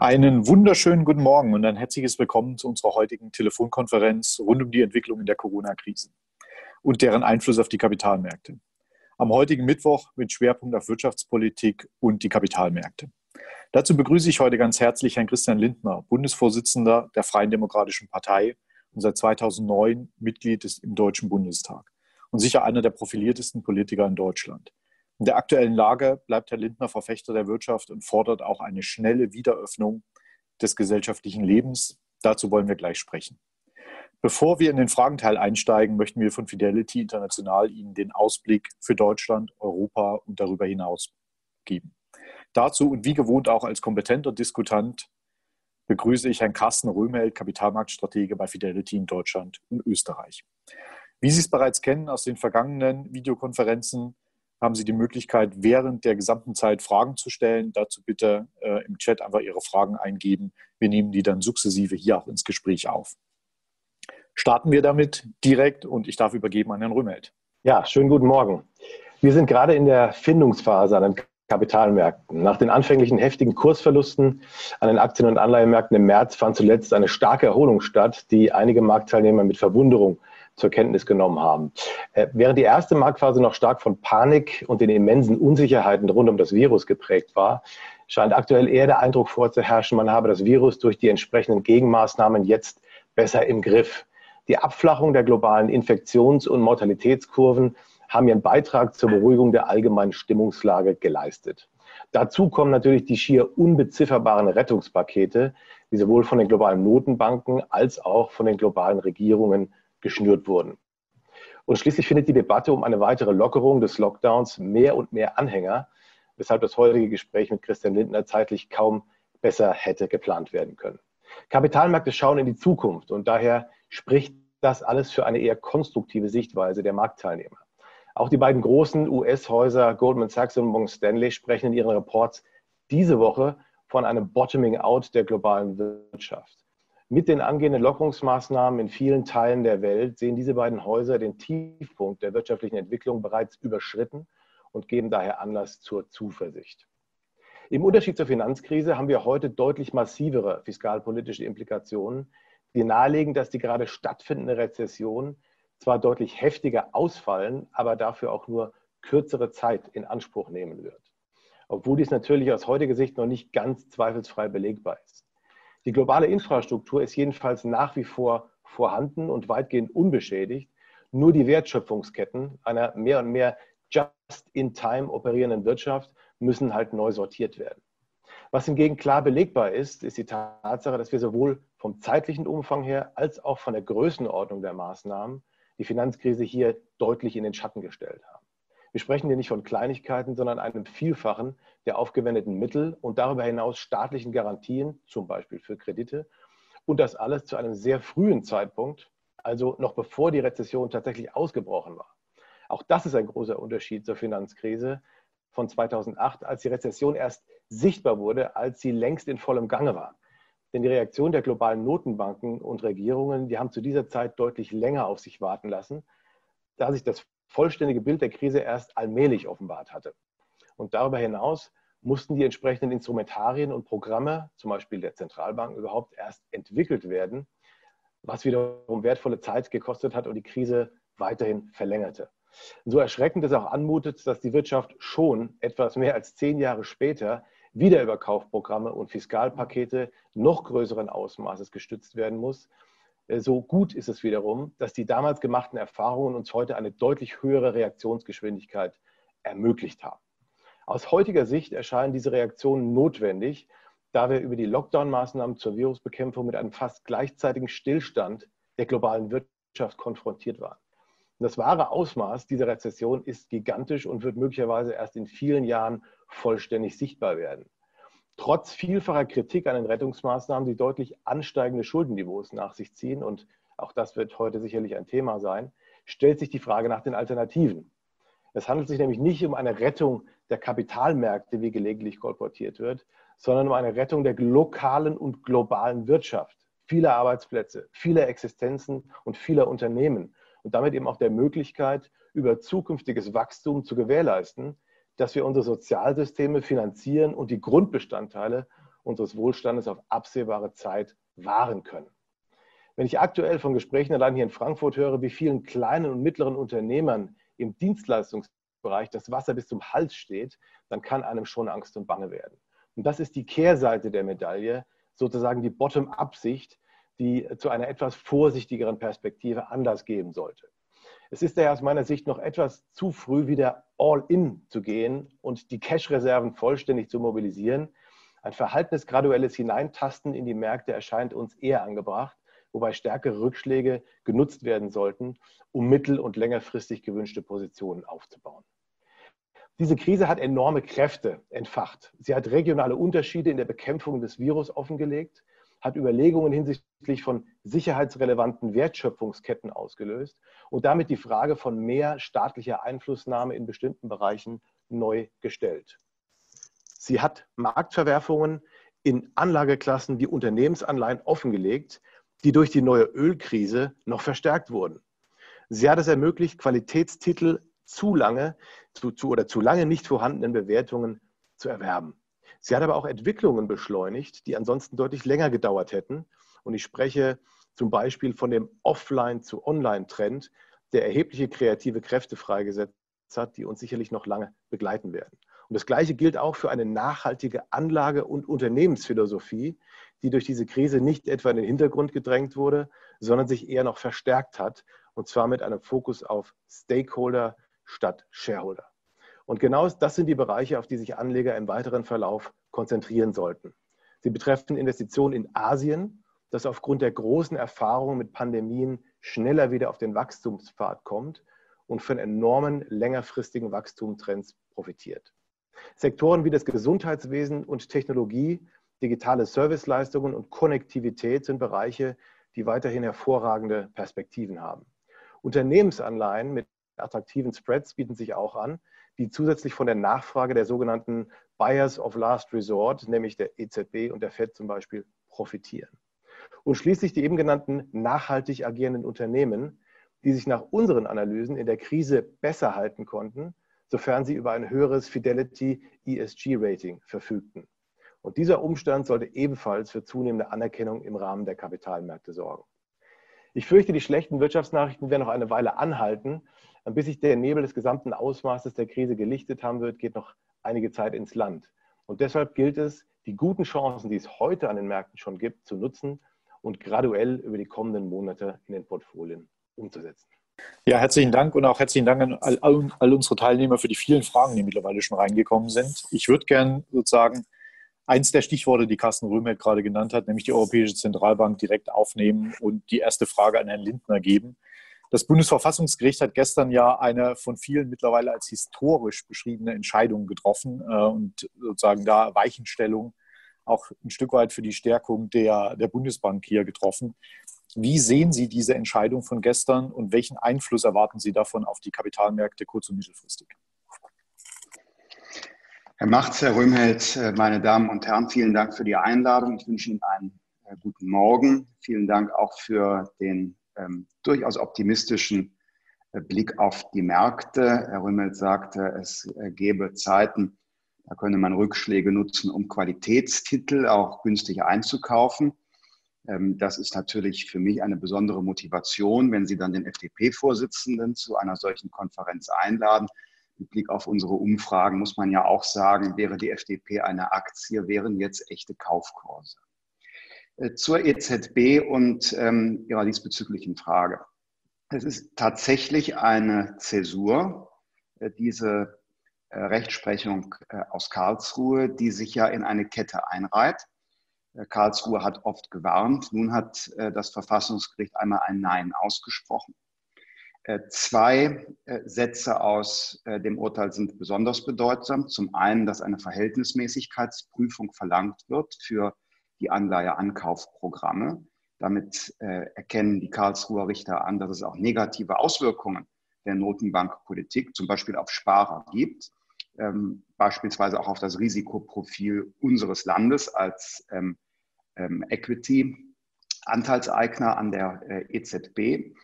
Einen wunderschönen guten Morgen und ein herzliches Willkommen zu unserer heutigen Telefonkonferenz rund um die Entwicklung in der Corona-Krise und deren Einfluss auf die Kapitalmärkte. Am heutigen Mittwoch mit Schwerpunkt auf Wirtschaftspolitik und die Kapitalmärkte. Dazu begrüße ich heute ganz herzlich Herrn Christian Lindner, Bundesvorsitzender der Freien Demokratischen Partei und seit 2009 Mitglied im Deutschen Bundestag und sicher einer der profiliertesten Politiker in Deutschland. In der aktuellen Lage bleibt Herr Lindner Verfechter der Wirtschaft und fordert auch eine schnelle Wiederöffnung des gesellschaftlichen Lebens. Dazu wollen wir gleich sprechen. Bevor wir in den Fragenteil einsteigen, möchten wir von Fidelity International Ihnen den Ausblick für Deutschland, Europa und darüber hinaus geben. Dazu und wie gewohnt auch als kompetenter Diskutant begrüße ich Herrn Carsten Röhmeld, Kapitalmarktstratege bei Fidelity in Deutschland und Österreich. Wie Sie es bereits kennen aus den vergangenen Videokonferenzen, haben Sie die Möglichkeit, während der gesamten Zeit Fragen zu stellen. Dazu bitte äh, im Chat einfach Ihre Fragen eingeben. Wir nehmen die dann sukzessive hier auch ins Gespräch auf. Starten wir damit direkt und ich darf übergeben an Herrn Rümmelt. Ja, schönen guten Morgen. Wir sind gerade in der Findungsphase an den Kapitalmärkten. Nach den anfänglichen heftigen Kursverlusten an den Aktien- und Anleihenmärkten im März fand zuletzt eine starke Erholung statt, die einige Marktteilnehmer mit Verwunderung zur Kenntnis genommen haben. Äh, während die erste Marktphase noch stark von Panik und den immensen Unsicherheiten rund um das Virus geprägt war, scheint aktuell eher der Eindruck vorzuherrschen, man habe das Virus durch die entsprechenden Gegenmaßnahmen jetzt besser im Griff. Die Abflachung der globalen Infektions- und Mortalitätskurven haben ihren Beitrag zur Beruhigung der allgemeinen Stimmungslage geleistet. Dazu kommen natürlich die schier unbezifferbaren Rettungspakete, die sowohl von den globalen Notenbanken als auch von den globalen Regierungen geschnürt wurden. Und schließlich findet die Debatte um eine weitere Lockerung des Lockdowns mehr und mehr Anhänger, weshalb das heutige Gespräch mit Christian Lindner zeitlich kaum besser hätte geplant werden können. Kapitalmärkte schauen in die Zukunft und daher spricht das alles für eine eher konstruktive Sichtweise der Marktteilnehmer. Auch die beiden großen US-Häuser Goldman Sachs und Morgan Stanley sprechen in ihren Reports diese Woche von einem Bottoming out der globalen Wirtschaft. Mit den angehenden Lockerungsmaßnahmen in vielen Teilen der Welt sehen diese beiden Häuser den Tiefpunkt der wirtschaftlichen Entwicklung bereits überschritten und geben daher Anlass zur Zuversicht. Im Unterschied zur Finanzkrise haben wir heute deutlich massivere fiskalpolitische Implikationen, die nahelegen, dass die gerade stattfindende Rezession zwar deutlich heftiger ausfallen, aber dafür auch nur kürzere Zeit in Anspruch nehmen wird. Obwohl dies natürlich aus heutiger Sicht noch nicht ganz zweifelsfrei belegbar ist. Die globale Infrastruktur ist jedenfalls nach wie vor vorhanden und weitgehend unbeschädigt. Nur die Wertschöpfungsketten einer mehr und mehr just-in-time operierenden Wirtschaft müssen halt neu sortiert werden. Was hingegen klar belegbar ist, ist die Tatsache, dass wir sowohl vom zeitlichen Umfang her als auch von der Größenordnung der Maßnahmen die Finanzkrise hier deutlich in den Schatten gestellt haben. Wir sprechen hier nicht von Kleinigkeiten, sondern einem Vielfachen der aufgewendeten Mittel und darüber hinaus staatlichen Garantien, zum Beispiel für Kredite. Und das alles zu einem sehr frühen Zeitpunkt, also noch bevor die Rezession tatsächlich ausgebrochen war. Auch das ist ein großer Unterschied zur Finanzkrise von 2008, als die Rezession erst sichtbar wurde, als sie längst in vollem Gange war. Denn die Reaktion der globalen Notenbanken und Regierungen, die haben zu dieser Zeit deutlich länger auf sich warten lassen, da sich das vollständige Bild der Krise erst allmählich offenbart hatte. Und darüber hinaus mussten die entsprechenden Instrumentarien und Programme, zum Beispiel der Zentralbanken, überhaupt erst entwickelt werden, was wiederum wertvolle Zeit gekostet hat und die Krise weiterhin verlängerte. So erschreckend es auch anmutet, dass die Wirtschaft schon etwas mehr als zehn Jahre später wieder über Kaufprogramme und Fiskalpakete noch größeren Ausmaßes gestützt werden muss, so gut ist es wiederum, dass die damals gemachten Erfahrungen uns heute eine deutlich höhere Reaktionsgeschwindigkeit ermöglicht haben. Aus heutiger Sicht erscheinen diese Reaktionen notwendig, da wir über die Lockdown-Maßnahmen zur Virusbekämpfung mit einem fast gleichzeitigen Stillstand der globalen Wirtschaft konfrontiert waren. Das wahre Ausmaß dieser Rezession ist gigantisch und wird möglicherweise erst in vielen Jahren vollständig sichtbar werden. Trotz vielfacher Kritik an den Rettungsmaßnahmen, die deutlich ansteigende Schuldenniveaus nach sich ziehen, und auch das wird heute sicherlich ein Thema sein, stellt sich die Frage nach den Alternativen. Es handelt sich nämlich nicht um eine Rettung der Kapitalmärkte, wie gelegentlich kolportiert wird, sondern um eine Rettung der lokalen und globalen Wirtschaft, vieler Arbeitsplätze, vieler Existenzen und vieler Unternehmen. Und damit eben auch der Möglichkeit, über zukünftiges Wachstum zu gewährleisten, dass wir unsere Sozialsysteme finanzieren und die Grundbestandteile unseres Wohlstandes auf absehbare Zeit wahren können. Wenn ich aktuell von Gesprächen allein hier in Frankfurt höre, wie vielen kleinen und mittleren Unternehmern im Dienstleistungsbereich das Wasser bis zum Hals steht, dann kann einem schon Angst und Bange werden. Und das ist die Kehrseite der Medaille, sozusagen die Bottom-up-Sicht, die zu einer etwas vorsichtigeren Perspektive Anlass geben sollte. Es ist daher aus meiner Sicht noch etwas zu früh, wieder all-in zu gehen und die Cash-Reserven vollständig zu mobilisieren. Ein verhaltenes graduelles Hineintasten in die Märkte erscheint uns eher angebracht, wobei stärkere Rückschläge genutzt werden sollten, um mittel- und längerfristig gewünschte Positionen aufzubauen. Diese Krise hat enorme Kräfte entfacht. Sie hat regionale Unterschiede in der Bekämpfung des Virus offengelegt hat Überlegungen hinsichtlich von sicherheitsrelevanten Wertschöpfungsketten ausgelöst und damit die Frage von mehr staatlicher Einflussnahme in bestimmten Bereichen neu gestellt. Sie hat Marktverwerfungen in Anlageklassen wie Unternehmensanleihen offengelegt, die durch die neue Ölkrise noch verstärkt wurden. Sie hat es ermöglicht, Qualitätstitel zu lange zu, zu, oder zu lange nicht vorhandenen Bewertungen zu erwerben. Sie hat aber auch Entwicklungen beschleunigt, die ansonsten deutlich länger gedauert hätten. Und ich spreche zum Beispiel von dem Offline- zu Online-Trend, der erhebliche kreative Kräfte freigesetzt hat, die uns sicherlich noch lange begleiten werden. Und das Gleiche gilt auch für eine nachhaltige Anlage- und Unternehmensphilosophie, die durch diese Krise nicht etwa in den Hintergrund gedrängt wurde, sondern sich eher noch verstärkt hat, und zwar mit einem Fokus auf Stakeholder statt Shareholder. Und genau das sind die Bereiche, auf die sich Anleger im weiteren Verlauf konzentrieren sollten. Sie betreffen Investitionen in Asien, das aufgrund der großen Erfahrungen mit Pandemien schneller wieder auf den Wachstumspfad kommt und von enormen längerfristigen Wachstumstrends profitiert. Sektoren wie das Gesundheitswesen und Technologie, digitale Serviceleistungen und Konnektivität sind Bereiche, die weiterhin hervorragende Perspektiven haben. Unternehmensanleihen mit attraktiven Spreads bieten sich auch an, die zusätzlich von der Nachfrage der sogenannten Buyers of Last Resort, nämlich der EZB und der FED zum Beispiel, profitieren. Und schließlich die eben genannten nachhaltig agierenden Unternehmen, die sich nach unseren Analysen in der Krise besser halten konnten, sofern sie über ein höheres Fidelity ESG-Rating verfügten. Und dieser Umstand sollte ebenfalls für zunehmende Anerkennung im Rahmen der Kapitalmärkte sorgen. Ich fürchte, die schlechten Wirtschaftsnachrichten werden noch eine Weile anhalten. Bis sich der Nebel des gesamten Ausmaßes der Krise gelichtet haben wird, geht noch einige Zeit ins Land. Und deshalb gilt es, die guten Chancen, die es heute an den Märkten schon gibt, zu nutzen und graduell über die kommenden Monate in den Portfolien umzusetzen. Ja, herzlichen Dank und auch herzlichen Dank an all, all, unsere Teilnehmer für die vielen Fragen, die mittlerweile schon reingekommen sind. Ich würde gerne sozusagen eins der Stichworte, die Carsten Röhmelt gerade genannt hat, nämlich die Europäische Zentralbank direkt aufnehmen und die erste Frage an Herrn Lindner geben. Das Bundesverfassungsgericht hat gestern ja eine von vielen mittlerweile als historisch beschriebene Entscheidung getroffen äh, und sozusagen da Weichenstellung auch ein Stück weit für die Stärkung der, der Bundesbank hier getroffen. Wie sehen Sie diese Entscheidung von gestern und welchen Einfluss erwarten Sie davon auf die Kapitalmärkte kurz- und mittelfristig? Herr Machtz, Herr Röhmheld, äh, meine Damen und Herren, vielen Dank für die Einladung. Ich wünsche Ihnen einen äh, guten Morgen. Vielen Dank auch für den ähm, durchaus optimistischen äh, Blick auf die Märkte. Herr Röhmheld sagte, es äh, gäbe Zeiten, da könne man Rückschläge nutzen, um Qualitätstitel auch günstig einzukaufen. Ähm, das ist natürlich für mich eine besondere Motivation, wenn Sie dann den FDP-Vorsitzenden zu einer solchen Konferenz einladen mit Blick auf unsere Umfragen muss man ja auch sagen, wäre die FDP eine Aktie, wären jetzt echte Kaufkurse. Äh, zur EZB und ähm, ihrer diesbezüglichen Frage. Es ist tatsächlich eine Zäsur, äh, diese äh, Rechtsprechung äh, aus Karlsruhe, die sich ja in eine Kette einreiht. Äh, Karlsruhe hat oft gewarnt. Nun hat äh, das Verfassungsgericht einmal ein Nein ausgesprochen. Äh, zwei äh, Sätze aus äh, dem Urteil sind besonders bedeutsam. Zum einen, dass eine Verhältnismäßigkeitsprüfung verlangt wird für die Anleiheankaufprogramme. Damit erkennen die Karlsruher Richter an, dass es auch negative Auswirkungen der Notenbankpolitik, zum Beispiel auf Sparer, gibt. Ähm, beispielsweise auch auf das Risikoprofil unseres Landes als ähm, ähm, Equity-Anteilseigner an der EZB.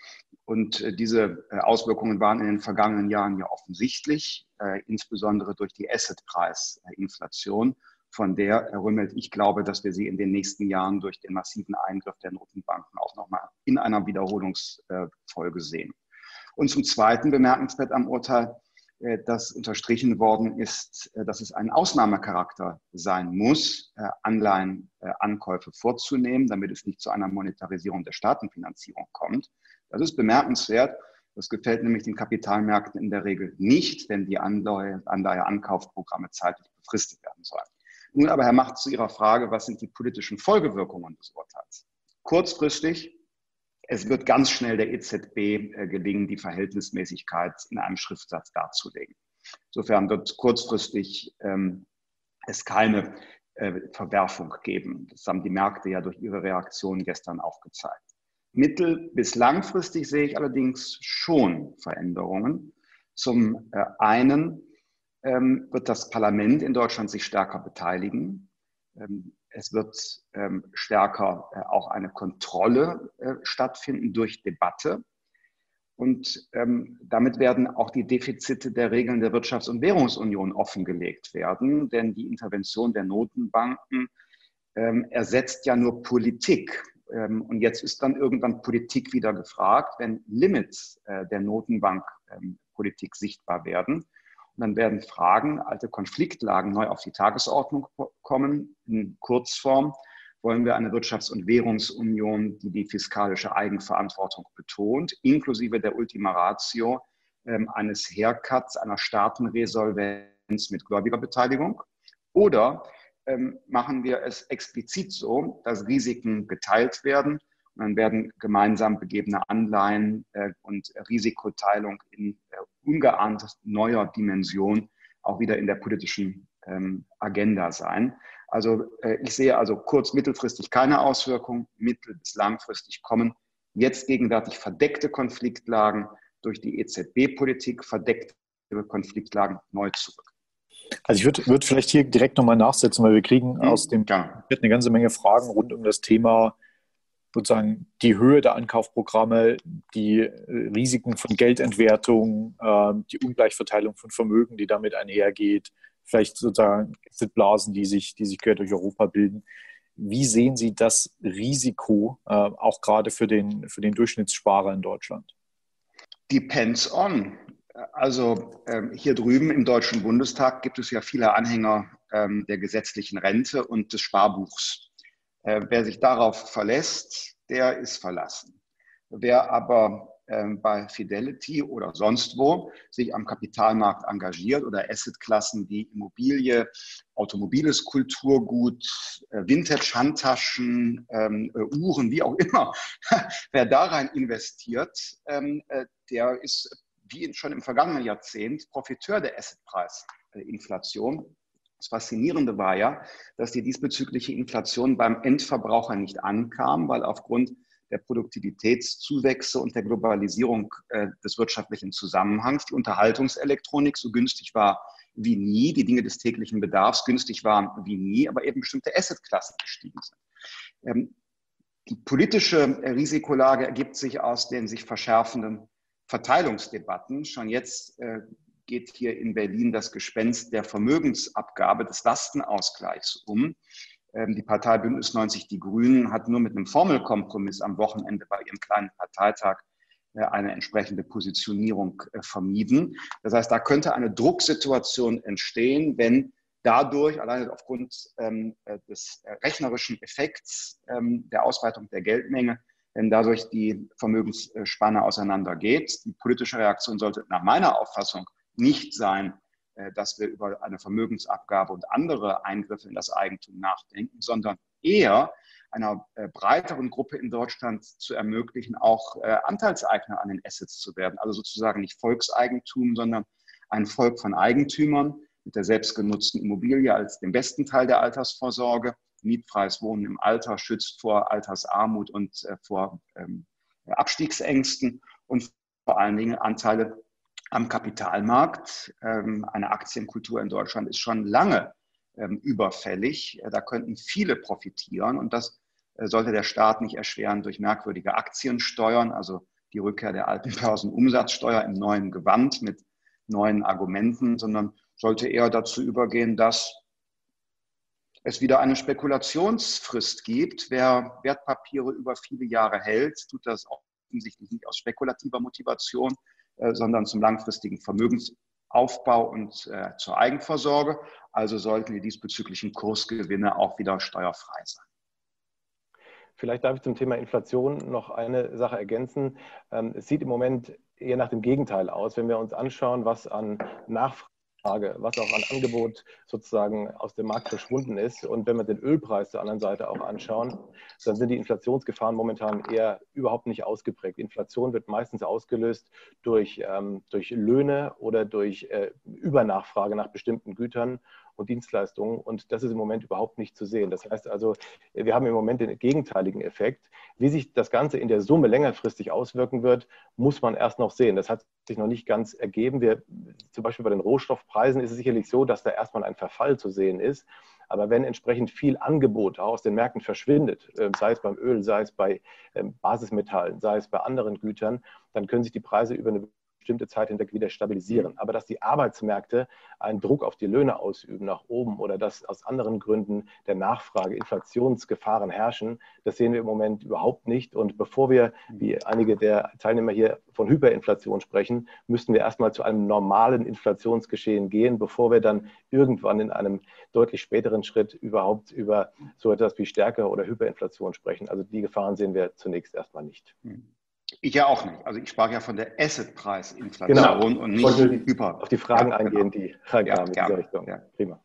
Und äh, diese äh, Auswirkungen waren in den vergangenen Jahren ja offensichtlich, äh, insbesondere durch die Assetpreisinflation von der, Herr Rümmelt, ich glaube, dass wir sie in den nächsten Jahren durch den massiven Eingriff der Notenbanken auch nochmal in einer Wiederholungsfolge sehen. Und zum Zweiten bemerkenswert am Urteil, äh, dass unterstrichen worden ist, äh, dass es einen Ausnahmecharakter sein muss, äh, Anleihenankäufe vorzunehmen, damit es nicht zu einer Monetarisierung der Staatenfinanzierung kommt. Das ist bemerkenswert. Das gefällt nämlich den Kapitalmärkten in der Regel nicht, wenn die Anleiheankaufprogramme zeitlich befristet werden sollen. Nun aber, Herr Macht, zu Ihrer Frage, was sind die politischen Folgewirkungen des Urteils? Kurzfristig, es wird ganz schnell der EZB äh, gelingen, die Verhältnismäßigkeit in einem Schriftsatz darzulegen. Insofern wird kurzfristig ähm, es keine äh, Verwerfung geben. Das haben die Märkte ja durch ihre Reaktion gestern auch gezeigt. Mittel- bis langfristig sehe ich allerdings schon Veränderungen. Zum äh, einen wird das Parlament in Deutschland sich stärker beteiligen. Ähm, es wird ähm, stärker äh, auch eine Kontrolle äh, stattfinden durch Debatte. Und ähm, damit werden auch die Defizite der Regeln der Wirtschafts- und Währungsunion offengelegt werden, denn die Intervention der Notenbanken ähm, ersetzt ja nur Politik. Ähm, und jetzt ist dann irgendwann Politik wieder gefragt, wenn Limits äh, der Notenbankpolitik sichtbar werden. Dann werden Fragen, alte Konfliktlagen neu auf die Tagesordnung kommen. In Kurzform wollen wir eine Wirtschafts- und Währungsunion, die die fiskalische Eigenverantwortung betont, inklusive der Ultima Ratio ähm, eines Haircuts, einer Staatenresolvenz mit Gläubigerbeteiligung. Oder ähm, machen wir es explizit so, dass Risiken geteilt werden dann werden gemeinsam begebene Anleihen äh, und Risikoteilung in äh, ungeahnter neuer Dimension auch wieder in der politischen ähm, Agenda sein. Also äh, ich sehe also kurz-, mittelfristig keine Auswirkungen, mittel- bis langfristig kommen jetzt gegenwärtig verdeckte Konfliktlagen durch die EZB-Politik, verdeckte Konfliktlagen neu zurück. Also ich würde würd vielleicht hier direkt nochmal nachsetzen, weil wir kriegen hm, aus dem ja. eine ganze Menge Fragen rund um das Thema sozusagen die Höhe der Ankaufprogramme, die äh, Risiken von Geldentwertung, ähm, die Ungleichverteilung von Vermögen, die damit einhergeht, vielleicht sozusagen Blasen, die sich, die sich quer durch Europa bilden. Wie sehen Sie das Risiko äh, auch gerade für den, für den Durchschnittssparer in Deutschland? Depends on. Also ähm, hier drüben im Deutschen Bundestag gibt es ja viele Anhänger ähm, der gesetzlichen Rente und des Sparbuchs. Äh, wer sich darauf verlässt, der ist verlassen. Wer aber ähm, bei Fidelity oder sonst wo sich am Kapitalmarkt engagiert oder Assetklassen wie Immobilie, automobiles Kulturgut, äh, Vintage-Handtaschen, ähm, äh, Uhren, wie auch immer, wer da rein investiert, ähm, der ist wie schon im vergangenen Jahrzehnt Profiteur der Assetpreisinflation. Das Faszinierende war ja, dass die diesbezügliche Inflation beim Endverbraucher nicht ankam, weil aufgrund der Produktivitätszuwächse und der Globalisierung äh, des wirtschaftlichen Zusammenhangs die Unterhaltungselektronik so günstig war wie nie, die Dinge des täglichen Bedarfs günstig waren wie nie, aber eben bestimmte Assetklassen gestiegen sind. Ähm, die politische Risikolage ergibt sich aus den sich verschärfenden Verteilungsdebatten. Schon jetzt äh, geht hier in Berlin das Gespenst der Vermögensabgabe des Lastenausgleichs um. Ähm, die Partei Bündnis 90 Die Grünen hat nur mit einem Formelkompromiss am Wochenende bei ihrem kleinen Parteitag äh, eine entsprechende Positionierung äh, vermieden. Das heißt, da könnte eine Drucksituation entstehen, wenn dadurch, alleine aufgrund ähm, äh, des rechnerischen Effekts ähm, der Ausweitung der Geldmenge, wenn dadurch die Vermögensspanne auseinandergeht. Die politische Reaktion sollte nach meiner Auffassung nicht sein, äh, dass wir über eine Vermögensabgabe und andere Eingriffe in das Eigentum nachdenken, sondern eher einer äh, breiteren Gruppe in Deutschland zu ermöglichen, auch äh, Anteilseigner an den Assets zu werden. Also sozusagen nicht Volkseigentum, sondern ein Volk von Eigentümern mit der selbstgenutzten Immobilie als dem besten Teil der Altersvorsorge. Mietfreies Wohnen im Alter schützt vor Altersarmut und vor ähm, Abstiegsängsten und vor allen Dingen Anteile am Kapitalmarkt. Ähm, eine Aktienkultur in Deutschland ist schon lange ähm, überfällig. Da könnten viele profitieren und das äh, sollte der Staat nicht erschweren durch merkwürdige Aktiensteuern, also die Rückkehr der alten Börsenumsatzsteuer im neuen Gewand mit neuen Argumenten, sondern sollte eher dazu übergehen, dass es wieder eine Spekulationsfrist gibt. Wer Wertpapiere über viele Jahre hält, tut das offensichtlich nicht aus spekulativer Motivation, äh, sondern zum langfristigen Vermögensaufbau und äh, zur Eigenversorge. Also sollten die diesbezüglichen Kursgewinne auch wieder steuerfrei sein. Vielleicht darf ich zum Thema Inflation noch eine Sache ergänzen. Ähm, es sieht im Moment eher nach dem Gegenteil aus, wenn wir uns anschauen, was an Nachfrage Frage, was auch an Angebot sozusagen aus dem Markt verschwunden ist. Und wenn wir den Ölpreis zur anderen Seite auch anschauen, dann sind die Inflationsgefahren momentan eher überhaupt nicht ausgeprägt. Inflation wird meistens ausgelöst durch, ähm, durch Löhne oder durch äh, Übernachfrage nach bestimmten Gütern und Dienstleistungen. Und das ist im Moment überhaupt nicht zu sehen. Das heißt also, wir haben im Moment den gegenteiligen Effekt. Wie sich das Ganze in der Summe längerfristig auswirken wird, muss man erst noch sehen. Das hat sich noch nicht ganz ergeben. Wir, zum Beispiel bei den Rohstoffpreisen ist es sicherlich so, dass da erstmal ein Verfall zu sehen ist. Aber wenn entsprechend viel Angebot aus den Märkten verschwindet, ähm, sei es beim Öl, sei es bei ähm, Basismetallen, sei es bei anderen Gütern, dann können sich die Preise über eine bestimmte Zeit hinweg wieder stabilisieren. Mhm. Aber dass die Arbeitsmärkte einen Druck auf die Löhne ausüben nach oben oder dass aus anderen Gründen der Nachfrage Inflationsgefahren herrschen, das sehen wir im Moment überhaupt nicht. Und bevor wir, mhm. wie einige der Teilnehmer hier von Hyperinflation sprechen, müssten wir erstmal zu einem normalen Inflationsgeschehen gehen, bevor wir dann irgendwann in einem deutlich späteren Schritt überhaupt über so etwas wie Stärke oder Hyperinflation sprechen. Also die Gefahren sehen wir zunächst erstmal nicht. Mhm. Ich ja auch nicht. Also ich sprach ja von der Assetpreisinflation genau. und nicht Hyper. Auf die Fragen ja, eingehen, genau. die reinkamen ja, in Richtung. Ja. Prima.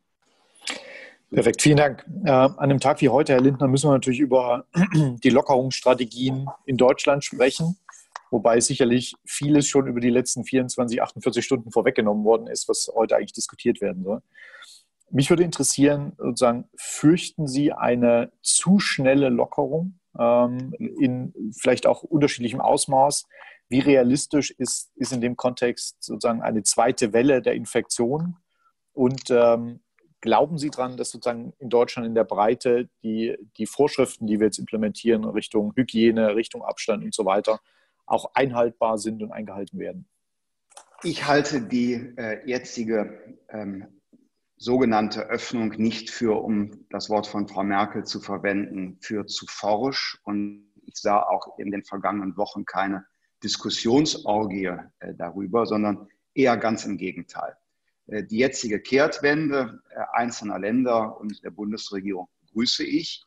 Perfekt, vielen Dank. Äh, an einem Tag wie heute, Herr Lindner, müssen wir natürlich über die Lockerungsstrategien in Deutschland sprechen, wobei sicherlich vieles schon über die letzten 24, 48 Stunden vorweggenommen worden ist, was heute eigentlich diskutiert werden soll. Mich würde interessieren, sozusagen, fürchten Sie eine zu schnelle Lockerung in vielleicht auch unterschiedlichem Ausmaß. Wie realistisch ist, ist in dem Kontext sozusagen eine zweite Welle der Infektion? Und ähm, glauben Sie daran, dass sozusagen in Deutschland in der Breite die, die Vorschriften, die wir jetzt implementieren, Richtung Hygiene, Richtung Abstand und so weiter, auch einhaltbar sind und eingehalten werden? Ich halte die äh, jetzige ähm, sogenannte Öffnung nicht für, um das Wort von Frau Merkel zu verwenden, für zu forsch. Und ich sah auch in den vergangenen Wochen keine Diskussionsorgie äh, darüber, sondern eher ganz im Gegenteil. Äh, die jetzige Kehrtwende äh, einzelner Länder und der Bundesregierung begrüße ich.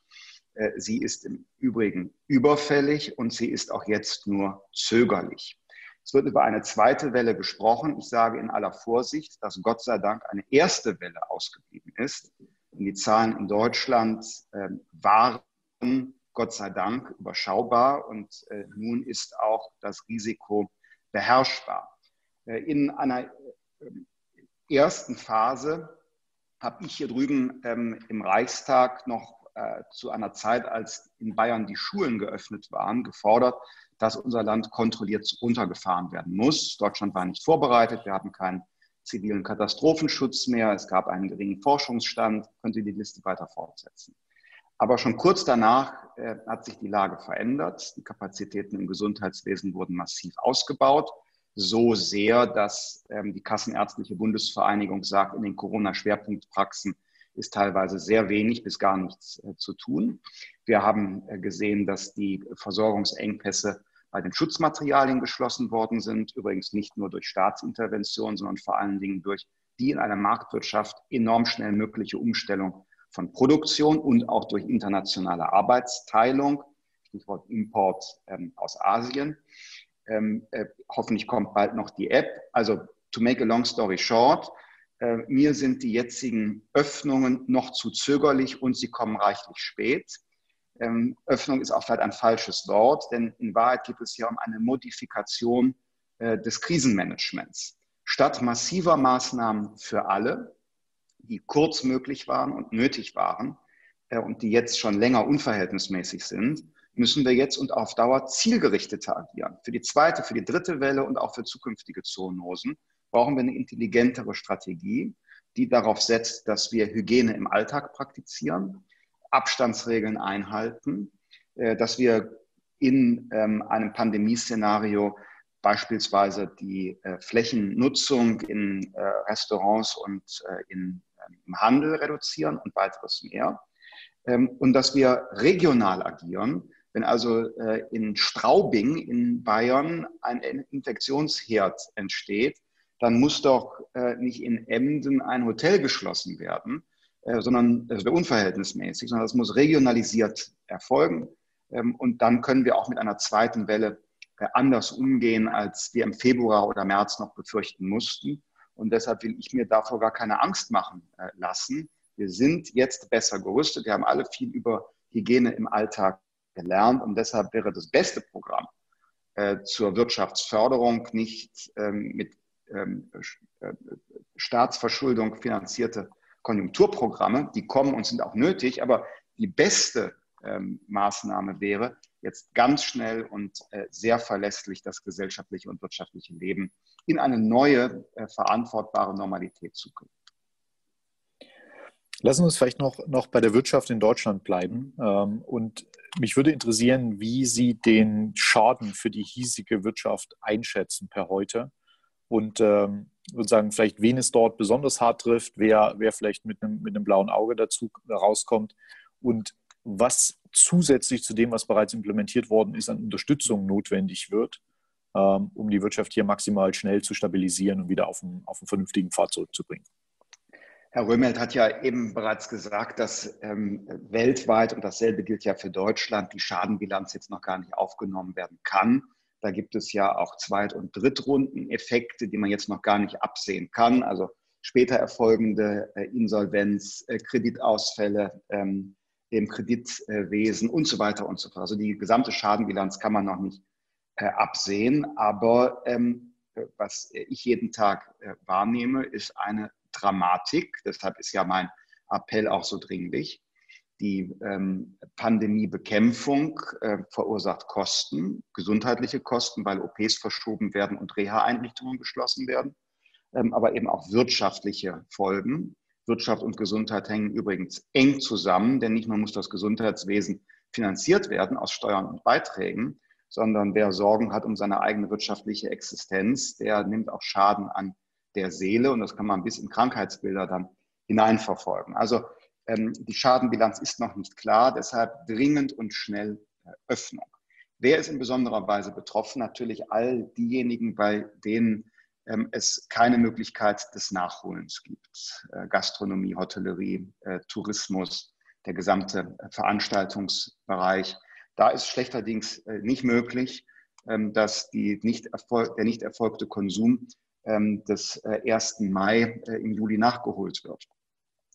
Sie ist im Übrigen überfällig und sie ist auch jetzt nur zögerlich. Es wird über eine zweite Welle gesprochen. Ich sage in aller Vorsicht, dass Gott sei Dank eine erste Welle ausgeblieben ist. Und die Zahlen in Deutschland äh, waren Gott sei Dank überschaubar und äh, nun ist auch das Risiko beherrschbar. Äh, in einer äh, ersten Phase habe ich hier drüben ähm, im Reichstag noch zu einer Zeit, als in Bayern die Schulen geöffnet waren, gefordert, dass unser Land kontrolliert runtergefahren werden muss. Deutschland war nicht vorbereitet, wir hatten keinen zivilen Katastrophenschutz mehr, es gab einen geringen Forschungsstand, könnte die Liste weiter fortsetzen. Aber schon kurz danach äh, hat sich die Lage verändert. Die Kapazitäten im Gesundheitswesen wurden massiv ausgebaut. So sehr, dass ähm, die Kassenärztliche Bundesvereinigung sagt, in den Corona-Schwerpunktpraxen ist teilweise sehr wenig bis gar nichts äh, zu tun. Wir haben äh, gesehen, dass die Versorgungsengpässe bei den Schutzmaterialien geschlossen worden sind, übrigens nicht nur durch Staatsintervention, sondern vor allen Dingen durch die in einer Marktwirtschaft enorm schnell mögliche Umstellung von Produktion und auch durch internationale Arbeitsteilung, Stichwort Import ähm, aus Asien. Ähm, äh, hoffentlich kommt bald noch die App. Also to make a long story short, äh, mir sind die jetzigen Öffnungen noch zu zögerlich und sie kommen reichlich spät. Ähm, Öffnung ist auch vielleicht ein falsches Wort, denn in Wahrheit geht es hier um eine Modifikation äh, des Krisenmanagements. Statt massiver Maßnahmen für alle, die kurz möglich waren und nötig waren äh, und die jetzt schon länger unverhältnismäßig sind, müssen wir jetzt und auf Dauer zielgerichteter agieren. Für die zweite, für die dritte Welle und auch für zukünftige Zoonosen brauchen wir eine intelligentere Strategie, die darauf setzt, dass wir Hygiene im Alltag praktizieren, Abstandsregeln einhalten, äh, dass wir in ähm, einem Pandemieszenario beispielsweise die äh, Flächennutzung in äh, Restaurants und in, ähm, im Handel reduzieren und weiteres mehr. ähm, und dass wir regional agieren. Wenn also in Straubing in Bayern ein Infektionsherd entsteht, dann muss doch nicht in Emden ein Hotel geschlossen werden, sondern das wäre unverhältnismäßig, sondern das muss regionalisiert erfolgen. Ähm, und dann können wir auch mit einer zweiten Welle anders umgehen, als wir im Februar oder März noch befürchten mussten. Und deshalb will ich mir davor gar keine Angst machen lassen. Wir sind jetzt besser gerüstet. Wir haben alle viel über Hygiene im Alltag gelernt und deshalb wäre das beste Programm äh, zur Wirtschaftsförderung nicht ähm, mit ähm, äh, Staatsverschuldung finanzierte Konjunkturprogramme. Die kommen und sind auch nötig, aber die beste ähm, Maßnahme wäre, jetzt ganz schnell und äh, sehr verlässlich das gesellschaftliche und wirtschaftliche Leben in eine neue, äh, verantwortbare Normalität zu bringen. Lassen wir uns vielleicht noch, noch bei der Wirtschaft in Deutschland bleiben. Ähm, und mich würde interessieren, wie Sie den Schaden für die hiesige Wirtschaft einschätzen per heute. Und ähm, sozusagen vielleicht, wen es dort besonders hart trifft, wer, wer vielleicht mit einem, mit einem blauen Auge dazu rauskommt und was zusätzlich zu dem, was bereits implementiert worden ist, an Unterstützung notwendig wird, ähm, um die Wirtschaft hier maximal schnell zu stabilisieren und wieder auf einen, auf einen vernünftigen Pfad zurückzubringen. Herr Römelt hat ja eben bereits gesagt, dass ähm, weltweit, und dasselbe gilt ja für Deutschland, die Schadenbilanz jetzt noch gar nicht aufgenommen werden kann. Da gibt es ja auch Zweit- und Drittrundeneffekte, die man jetzt noch gar nicht absehen kann. Also später erfolgende äh, Insolvenz, äh, Kreditausfälle ähm, im Kreditwesen und so weiter und so fort. Also die gesamte Schadenbilanz kann man noch nicht äh, absehen. Aber ähm, was ich jeden Tag wahrnehme, ist eine Dramatik. Deshalb ist ja mein Appell auch so dringlich. Die ähm, Pandemiebekämpfung äh, verursacht Kosten, gesundheitliche Kosten, weil OPs verschoben werden und Reha-Einrichtungen geschlossen werden, ähm, aber eben auch wirtschaftliche Folgen. Wirtschaft und Gesundheit hängen übrigens eng zusammen, denn nicht nur muss das Gesundheitswesen finanziert werden aus Steuern und Beiträgen, sondern wer Sorgen hat um seine eigene wirtschaftliche Existenz, der nimmt auch Schaden an der Seele und das kann man bis in Krankheitsbilder dann hineinverfolgen. Also ähm, die Schadenbilanz ist noch nicht klar, deshalb dringend und schnell Öffnung. Wer ist in besonderer Weise betroffen? Natürlich all diejenigen, bei denen ähm, es keine Möglichkeit des Nachholens gibt. Äh, Gastronomie, Hotellerie, äh, Tourismus, der gesamte äh, Veranstaltungsbereich. Da ist schlechterdings äh, nicht möglich, ähm, dass nicht der nicht erfolgte Konsum ähm, des 1. Äh, Mai äh, im Juli nachgeholt wird.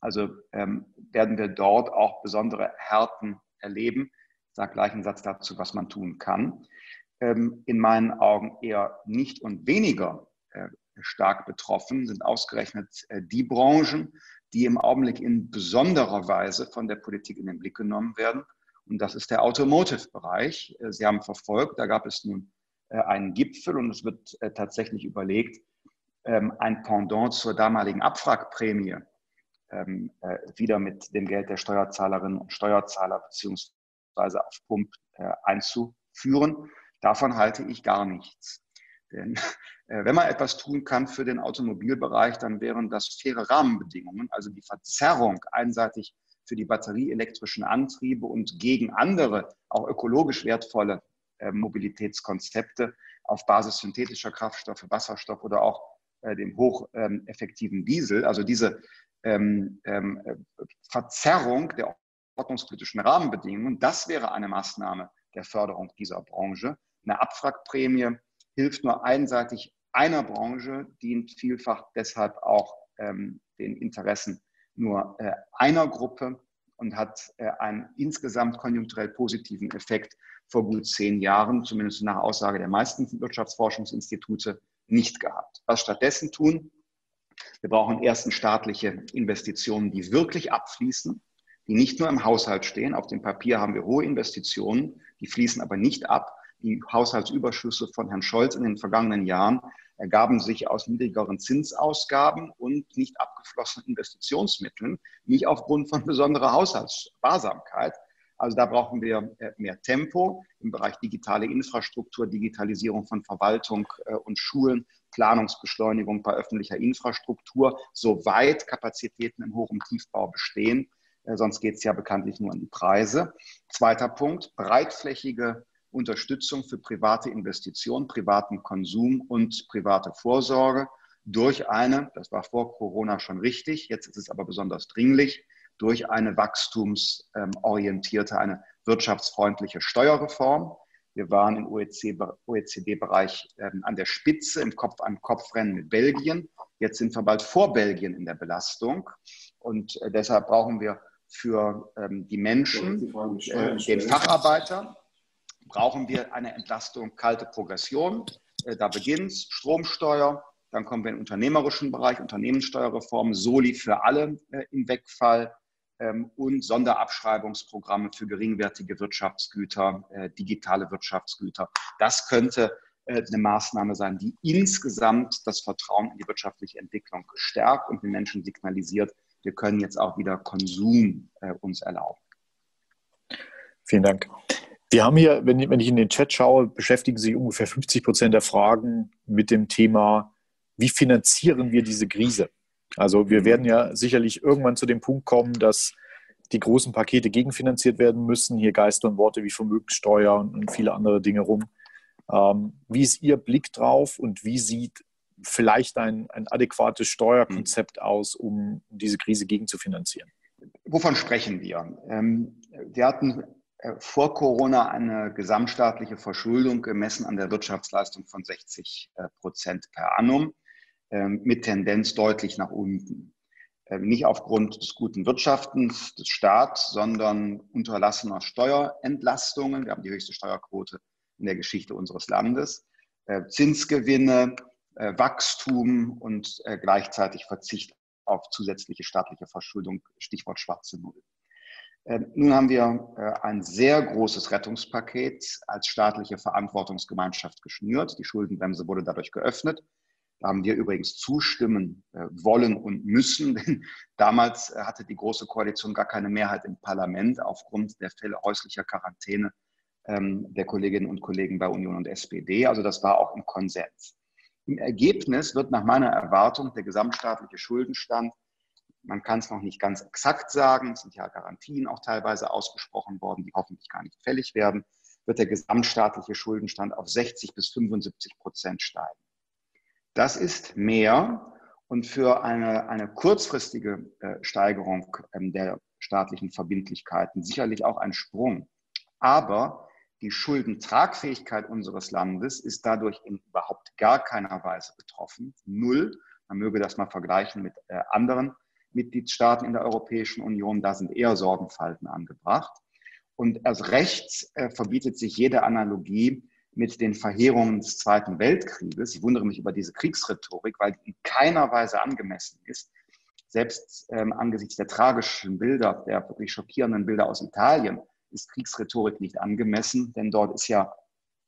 Also ähm, werden wir dort auch besondere Härten erleben. Ich sage gleich einen Satz dazu, was man tun kann. Ähm, in meinen Augen eher nicht und weniger äh, stark betroffen sind ausgerechnet die Branchen, die im Augenblick in besonderer Weise von der Politik in den Blick genommen werden. Und das ist der Automotive-Bereich. Sie haben verfolgt, da gab es nun einen Gipfel und es wird tatsächlich überlegt, ähm, ein Pendant zur damaligen Abwrackprämie ähm, äh, wieder mit dem Geld der Steuerzahlerinnen und Steuerzahler beziehungsweise auf Pump äh, einzuführen. Davon halte ich gar nichts. Denn äh, wenn man etwas tun kann für den Automobilbereich, dann wären das faire Rahmenbedingungen, also die Verzerrung einseitig für die batterieelektrischen Antriebe und gegen andere, auch ökologisch wertvolle äh, Mobilitätskonzepte auf Basis synthetischer Kraftstoffe, Wasserstoff oder auch äh, dem hocheffektiven Diesel, also diese ähm, ähm, Verzerrung der ordnungspolitischen Rahmenbedingungen, das wäre eine Maßnahme der Förderung dieser Branche. Eine Abwrackprämie hilft nur einseitig einer Branche, dient vielfach deshalb auch ähm, den Interessen nur äh, einer Gruppe und hat äh, einen insgesamt konjunkturell positiven Effekt vor gut zehn Jahren, zumindest nach Aussage der meisten Wirtschaftsforschungsinstitute, nicht gehabt. Was stattdessen tun? Wir brauchen erstens staatliche Investitionen, die wirklich abfließen, die nicht nur im Haushalt stehen. Auf dem Papier haben wir hohe Investitionen, die fließen aber nicht ab. Die Haushaltsüberschüsse von Herrn Scholz in den vergangenen Jahren ergaben sich aus niedrigeren Zinsausgaben und nicht abgeflossenen Investitionsmitteln, nicht aufgrund von besonderer Haushaltssparsamkeit. Also da brauchen wir äh, mehr Tempo im Bereich digitale Infrastruktur, Digitalisierung von Verwaltung äh, und Schulen, Planungsbeschleunigung bei öffentlicher Infrastruktur, soweit Kapazitäten im Hoch- und Tiefbau bestehen. sonst geht es ja bekanntlich nur an die Preise. Zweiter Punkt, breitflächige Unterstützung für private Investitionen, privaten Konsum und private Vorsorge durch eine, das war vor Corona schon richtig, jetzt ist es aber besonders dringlich, durch eine wachstumsorientierte, eine wirtschaftsfreundliche Steuerreform. Wir waren im OECD-Bereich ähm, an der Spitze im Kopf-an-Kopf-Rennen mit Belgien. Jetzt sind wir bald vor Belgien in der Belastung. Und äh, deshalb brauchen wir für ähm, die Menschen, äh, den Facharbeiter, brauchen wir eine Entlastung kalte Progression. Äh, da beginnt Stromsteuer, dann kommen wir in den unternehmerischen Bereich, Unternehmenssteuerreform, Soli für alle im Wegfall und Sonderabschreibungsprogramme für geringwertige Wirtschaftsgüter, äh, digitale Wirtschaftsgüter. Das könnte äh, eine Maßnahme sein, die insgesamt das Vertrauen in die wirtschaftliche Entwicklung stärkt und den Menschen signalisiert, wir können jetzt auch wieder Konsum äh, uns erlauben. Vielen Dank. Wir haben hier, wenn ich in den Chat schaue, beschäftigen sich ungefähr 50 Prozent der Fragen mit dem Thema, wie finanzieren wir diese Krise? Also wir werden ja sicherlich irgendwann zu dem Punkt kommen, dass die großen Pakete gegenfinanziert werden müssen. Hier geistern Worte wie Vermögenssteuer und, und viele andere Dinge rum. Ähm, wie ist Ihr Blick drauf und wie sieht vielleicht ein, ein adäquates Steuerkonzept aus, um diese Krise gegenzufinanzieren? Wovon sprechen wir? Ähm, wir hatten äh, vor Corona eine gesamtstaatliche Verschuldung gemessen an der Wirtschaftsleistung von 60 äh, Prozent per annum mit Tendenz deutlich nach unten. Ähm, nicht aufgrund des guten Wirtschaftens des Staats, sondern unterlassener Steuerentlastungen. Wir haben die höchste Steuerquote in der Geschichte unseres Landes. Äh, Zinsgewinne, Wachstum und gleichzeitig Verzicht auf zusätzliche staatliche Verschuldung, Stichwort schwarze Null. Ähm, nun haben wir äh, ein sehr großes Rettungspaket als staatliche Verantwortungsgemeinschaft geschnürt. Die Schuldenbremse wurde dadurch geöffnet. Haben wir übrigens zustimmen äh, wollen und müssen, denn damals äh, hatte die Große Koalition gar keine Mehrheit im Parlament aufgrund der Fälle häuslicher Quarantäne ähm, der Kolleginnen und Kollegen bei Union und SPD. Also das war auch im Konsens. Im Ergebnis wird nach meiner Erwartung der gesamtstaatliche Schuldenstand man kann es noch nicht ganz exakt sagen, es sind ja Garantien auch teilweise ausgesprochen worden, die hoffentlich gar nicht fällig werden, wird der gesamtstaatliche Schuldenstand auf 60 bis 75 Prozent steigen. Das ist mehr und für eine, eine kurzfristige äh, Steigerung ähm, der staatlichen Verbindlichkeiten sicherlich auch ein Sprung. Aber die Schuldentragfähigkeit unseres Landes ist dadurch in überhaupt gar keiner Weise betroffen. Null. Man möge das mal vergleichen mit äh, anderen Mitgliedstaaten in der Europäischen Union. Da sind eher Sorgenfalten angebracht. Und erst rechts äh, verbietet sich jede Analogie mit den Verheerungen des Zweiten Weltkrieges. Ich wundere mich über diese Kriegsrhetorik, weil die in keiner Weise angemessen ist. Selbst ähm, angesichts der tragischen Bilder, der wirklich schockierenden Bilder aus Italien, ist Kriegsrhetorik nicht angemessen, denn dort ist ja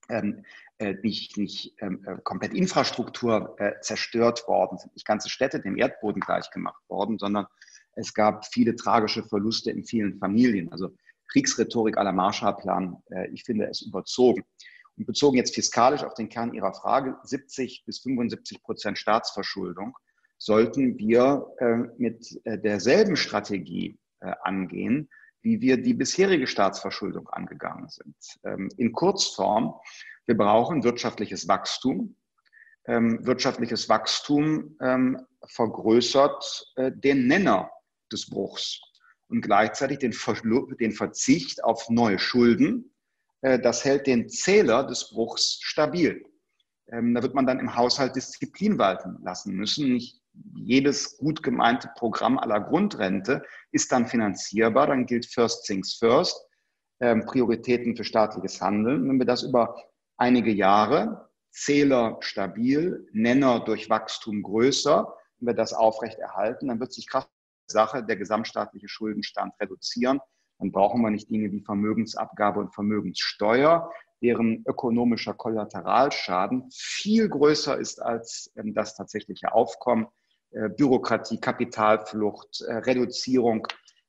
ähm, äh, nicht, nicht ähm, äh, komplett Infrastruktur äh, zerstört worden, sind nicht ganze Städte dem Erdboden gleichgemacht worden, sondern es gab viele tragische Verluste in vielen Familien. Also Kriegsrhetorik aller Marshallplan, äh, ich finde es überzogen. Bezogen jetzt fiskalisch auf den Kern Ihrer Frage, 70 bis 75 Prozent Staatsverschuldung sollten wir äh, mit äh, derselben Strategie angehen, wie wir die bisherige Staatsverschuldung angegangen sind. Ähm, in Kurzform, wir brauchen wirtschaftliches Wachstum. Ähm, wirtschaftliches Wachstum ähm, vergrößert äh, den Nenner des Bruchs und gleichzeitig den Verzicht auf neue Schulden. Äh, das hält den Zähler des Bruchs stabil. Da wird man dann im Haushalt Disziplin walten lassen müssen. Nicht jedes gut gemeinte Programm aller Grundrente ist dann finanzierbar. Dann gilt First Things First, ähm, Prioritäten für staatliches Handeln. Wenn wir das über einige Jahre, Zähler stabil, Nenner durch Wachstum größer, wenn wir das aufrechterhalten, dann wird sich kraft Sache der gesamtstaatliche Schuldenstand reduzieren. Dann brauchen wir nicht Dinge wie Vermögensabgabe und Vermögenssteuer, deren ökonomischer Kollateralschaden viel größer ist als ähm, das tatsächliche Aufkommen äh, Bürokratie, Kapitalflucht, äh, Reduzierung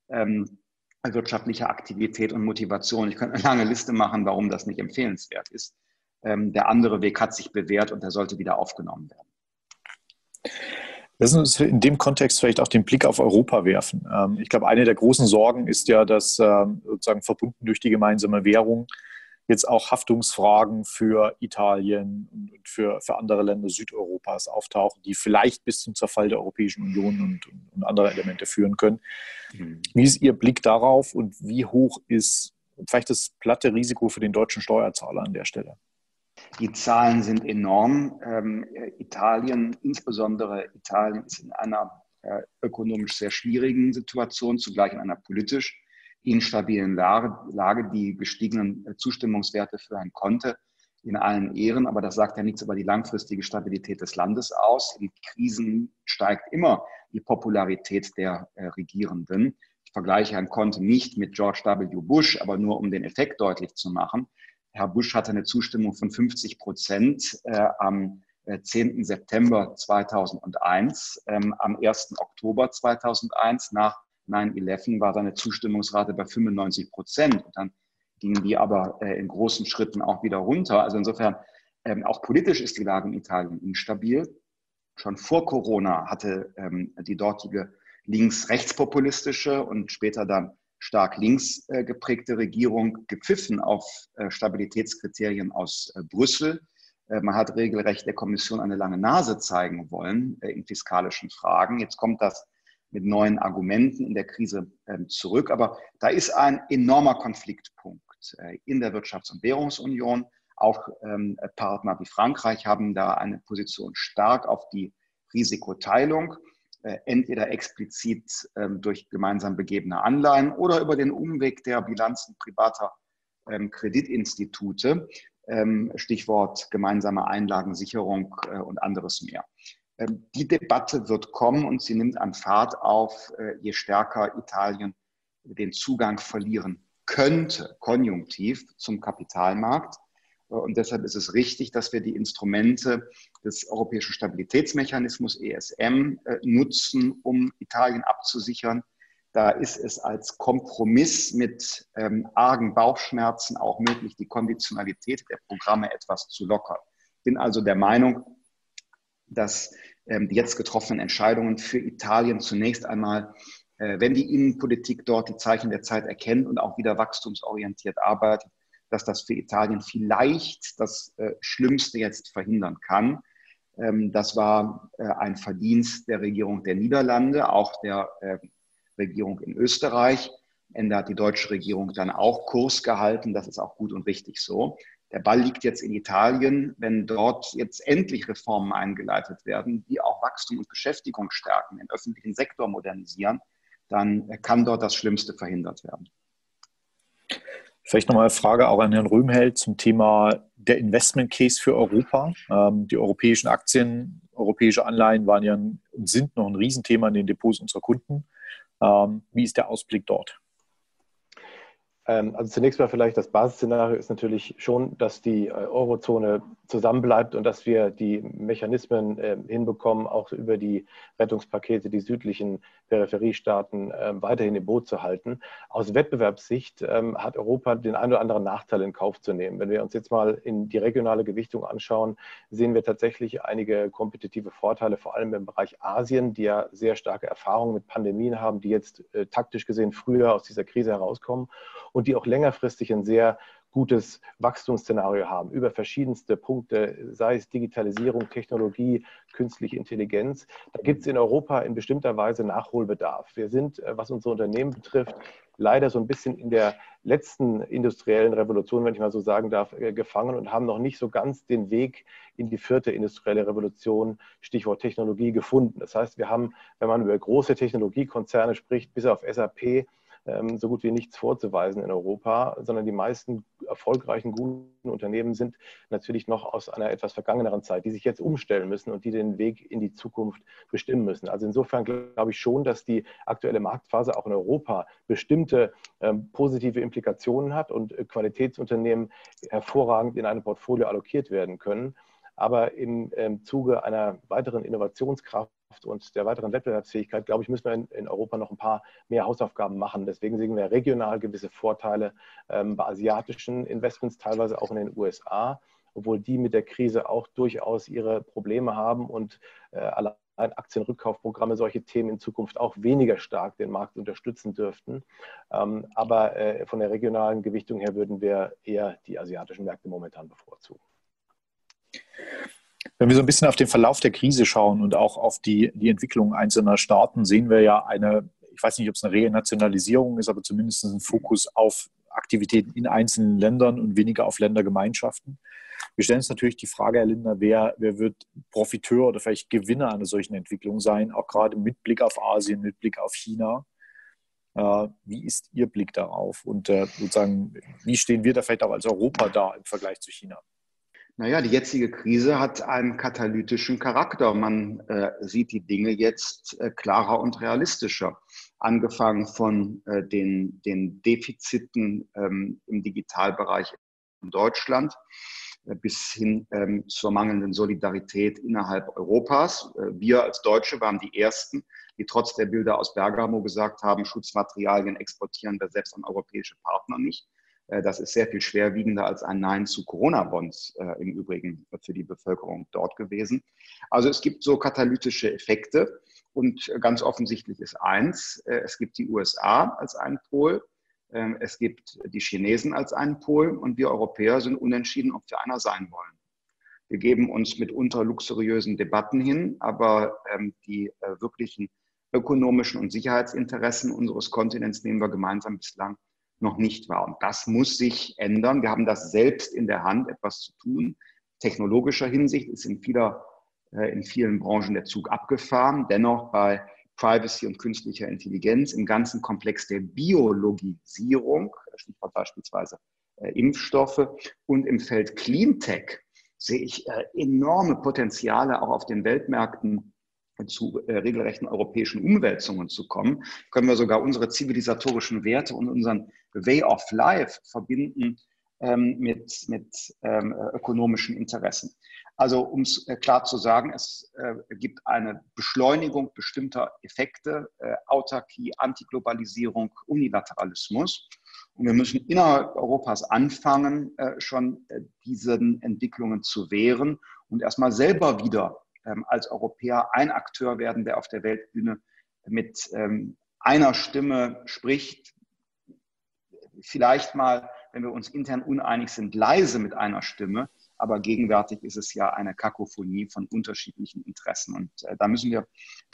ähm, wirtschaftlicher Aktivität und Motivation. Ich könnte eine lange Liste machen, warum das nicht empfehlenswert ist. Ähm, der andere Weg hat sich bewährt und der sollte wieder aufgenommen werden. Lassen Sie uns in dem Kontext vielleicht auch den Blick auf Europa werfen. Ähm, ich glaube, eine der großen Sorgen ist ja, dass ähm, sozusagen verbunden durch die gemeinsame Währung jetzt auch Haftungsfragen für Italien und für, für andere Länder Südeuropas auftauchen, die vielleicht bis zum Zerfall der Europäischen Union und, und andere Elemente führen können. Mhm. Wie ist Ihr Blick darauf und wie hoch ist vielleicht das platte Risiko für den deutschen Steuerzahler an der Stelle? Die Zahlen sind enorm. Ähm, Italien, insbesondere Italien, ist in einer äh, ökonomisch sehr schwierigen Situation, zugleich in einer politisch instabilen Lage, die gestiegenen äh, Zustimmungswerte für ein Konte in allen Ehren, aber das sagt ja nichts über die langfristige Stabilität des Landes aus. In Krisen steigt immer die Popularität der äh, Regierenden. Ich vergleiche Herrn Conte nicht mit George W. Bush, aber nur um den Effekt deutlich zu machen. Herr Bush hatte eine Zustimmung von 50 Prozent äh, am 10. Äh, September 2001. Ähm, am 1. Oktober 2001 nach 9-11 war seine Zustimmungsrate bei 95 Prozent. Und dann gingen die aber äh, in großen Schritten auch wieder runter. Also insofern, ähm, auch politisch ist die Lage in Italien instabil. Schon vor Corona hatte ähm, die dortige links-rechtspopulistische und später dann stark links äh, geprägte Regierung gepfiffen auf äh, Stabilitätskriterien aus äh, Brüssel. Man hat regelrecht der Kommission eine lange Nase zeigen wollen in fiskalischen Fragen. Jetzt kommt das mit neuen Argumenten in der Krise ähm, zurück. Aber da ist ein enormer Konfliktpunkt in der Wirtschafts- und Währungsunion. Auch ähm, Partner wie Frankreich haben da eine Position stark auf die Risikoteilung, entweder explizit ähm, durch gemeinsam begebene Anleihen oder über den Umweg der Bilanzen privater Kreditinstitute. Stichwort gemeinsame Einlagensicherung äh, und anderes mehr. Ähm, die Debatte wird kommen und sie nimmt an Fahrt auf, äh, je stärker Italien den Zugang verlieren könnte, konjunktiv zum Kapitalmarkt. Und deshalb ist es richtig, dass wir die Instrumente des Europäischen Stabilitätsmechanismus ESM äh, nutzen, um Italien abzusichern. Da ist es als Kompromiss mit ähm, argen Bauchschmerzen auch möglich, die Konditionalität der Programme etwas zu lockern. Ich bin also der Meinung, dass ähm, die jetzt getroffenen Entscheidungen für Italien zunächst einmal, äh, wenn die Innenpolitik dort die Zeichen der Zeit erkennt und auch wieder wachstumsorientiert arbeitet, dass das für Italien vielleicht das äh, Schlimmste jetzt verhindern kann. Ähm, das war äh, ein Verdienst der Regierung der Niederlande, auch der Regierung in Österreich. Ende hat die deutsche Regierung dann auch Kurs gehalten. Das ist auch gut und richtig so. Der Ball liegt jetzt in Italien. Wenn dort jetzt endlich Reformen eingeleitet werden, die auch Wachstum und Beschäftigung stärken, den öffentlichen Sektor modernisieren, dann kann dort das Schlimmste verhindert werden. Vielleicht nochmal eine Frage auch an Herrn Röhmheld zum Thema der Investment Case für Europa. Ähm, die europäischen Aktien, europäische Anleihen waren ja und sind noch ein Riesenthema in den Depots unserer Kunden. Ähm, wie ist der Ausblick dort? Ähm, also zunächst mal vielleicht das Basisszenario ist natürlich schon, dass die äh, Eurozone zusammenbleibt und dass wir die Mechanismen äh, hinbekommen, auch über die Rettungspakete die südlichen Peripheriestaaten äh, weiterhin im Boot zu halten. Aus Wettbewerbssicht ähm, hat Europa den einen oder anderen Nachteil in Kauf zu nehmen. Wenn wir uns jetzt mal in die regionale Gewichtung anschauen, sehen wir tatsächlich einige kompetitive Vorteile, vor allem im Bereich Asien, die ja sehr starke Erfahrungen mit Pandemien haben, die jetzt äh, taktisch gesehen früher aus dieser Krise herauskommen die auch längerfristig ein sehr gutes Wachstumsszenario haben über verschiedenste Punkte, sei es Digitalisierung, Technologie, künstliche Intelligenz. Da gibt es in Europa in bestimmter Weise Nachholbedarf. Wir sind, äh, was unsere Unternehmen betrifft, leider so ein bisschen in der letzten industriellen Revolution, wenn ich mal so sagen darf, äh, gefangen und haben noch nicht so ganz den Weg in die vierte industrielle Revolution, Stichwort Technologie, gefunden. Das heißt, wir haben, wenn man über große Technologiekonzerne spricht, bis auf SAP, so gut wie nichts vorzuweisen in Europa, sondern die meisten erfolgreichen, guten Unternehmen sind natürlich noch aus einer etwas vergangeneren Zeit, die sich jetzt umstellen müssen und die den Weg in die Zukunft bestimmen müssen. Also insofern glaube ich schon, dass die aktuelle Marktphase auch in Europa bestimmte ähm, positive Implikationen hat und äh, Qualitätsunternehmen hervorragend in einem Portfolio allokiert werden können. Aber im ähm, Zuge einer weiteren Innovationskraft und der weiteren Wettbewerbsfähigkeit, glaube ich, müssen wir in, in, Europa noch ein paar mehr Hausaufgaben machen. Deswegen sehen wir regional gewisse Vorteile ähm, bei asiatischen Investments, teilweise auch in den USA, obwohl die mit der Krise auch durchaus ihre Probleme haben und äh, allein Aktienrückkaufprogramme, solche Themen in Zukunft auch weniger stark den Markt unterstützen dürften. Ähm, aber äh, von der regionalen Gewichtung her würden wir eher die asiatischen Märkte momentan bevorzugen. Wenn wir so ein bisschen auf den Verlauf der Krise schauen und auch auf die, die Entwicklung einzelner Staaten, sehen wir ja eine, ich weiß nicht, ob es eine Renationalisierung ist, aber zumindest ein Fokus auf Aktivitäten in einzelnen Ländern und weniger auf Ländergemeinschaften. Wir stellen uns natürlich die Frage, Herr Lindner, wer, wer wird Profiteur oder vielleicht Gewinner einer solchen Entwicklung sein, auch gerade mit Blick auf Asien, mit Blick auf China. Äh, wie ist Ihr Blick darauf? Und äh, sozusagen, wie stehen wir da vielleicht auch als Europa da im Vergleich zu China? Naja, die jetzige Krise hat einen katalytischen Charakter. Man äh, sieht die Dinge jetzt äh, klarer und realistischer. Angefangen von äh, den, den Defiziten ähm, im Digitalbereich in Deutschland äh, bis hin ähm, zur mangelnden Solidarität innerhalb Europas. Äh, wir als Deutsche waren die Ersten, die trotz der Bilder aus Bergamo gesagt haben, Schutzmaterialien exportieren wir selbst an europäische Partner nicht. Äh, das ist sehr viel schwerwiegender als ein Nein zu Corona-Bonds äh, im Übrigen für die Bevölkerung dort gewesen. Also es gibt so katalytische Effekte und ganz offensichtlich ist eins, äh, es gibt die USA als einen Pol, ähm, es gibt die Chinesen als einen Pol und wir Europäer sind unentschieden, ob wir einer sein wollen. Wir geben uns mitunter luxuriösen Debatten hin, aber ähm, die wirklichen ökonomischen und Sicherheitsinteressen unseres Kontinents nehmen wir gemeinsam bislang noch nicht war. Und das muss sich ändern. Wir haben das selbst in der Hand, etwas zu tun. Technologischer Hinsicht ist in, vieler, äh, in vielen Branchen der Zug abgefahren. Dennoch bei Privacy und künstlicher Intelligenz im ganzen Komplex der Biologisierung, Stichwort beispielsweise äh, Impfstoffe und im Feld Cleantech sehe ich äh, enorme Potenziale auch auf den Weltmärkten zu äh, regelrechten europäischen Umwälzungen zu kommen, können wir sogar unsere zivilisatorischen Werte und unseren Way of Life verbinden ähm, mit, mit ähm, ökonomischen Interessen. Also um es äh, klar zu sagen, es äh, gibt eine Beschleunigung bestimmter Effekte, äh, Autarkie, Antiglobalisierung, Unilateralismus. Und wir müssen innerhalb Europas anfangen, äh, schon äh, diesen Entwicklungen zu wehren und erstmal selber wieder als Europäer ein Akteur werden, der auf der Weltbühne mit ähm, einer Stimme spricht. Vielleicht mal, wenn wir uns intern uneinig sind, leise mit einer Stimme. Aber gegenwärtig ist es ja eine Kakophonie von unterschiedlichen Interessen. Und äh, da müssen wir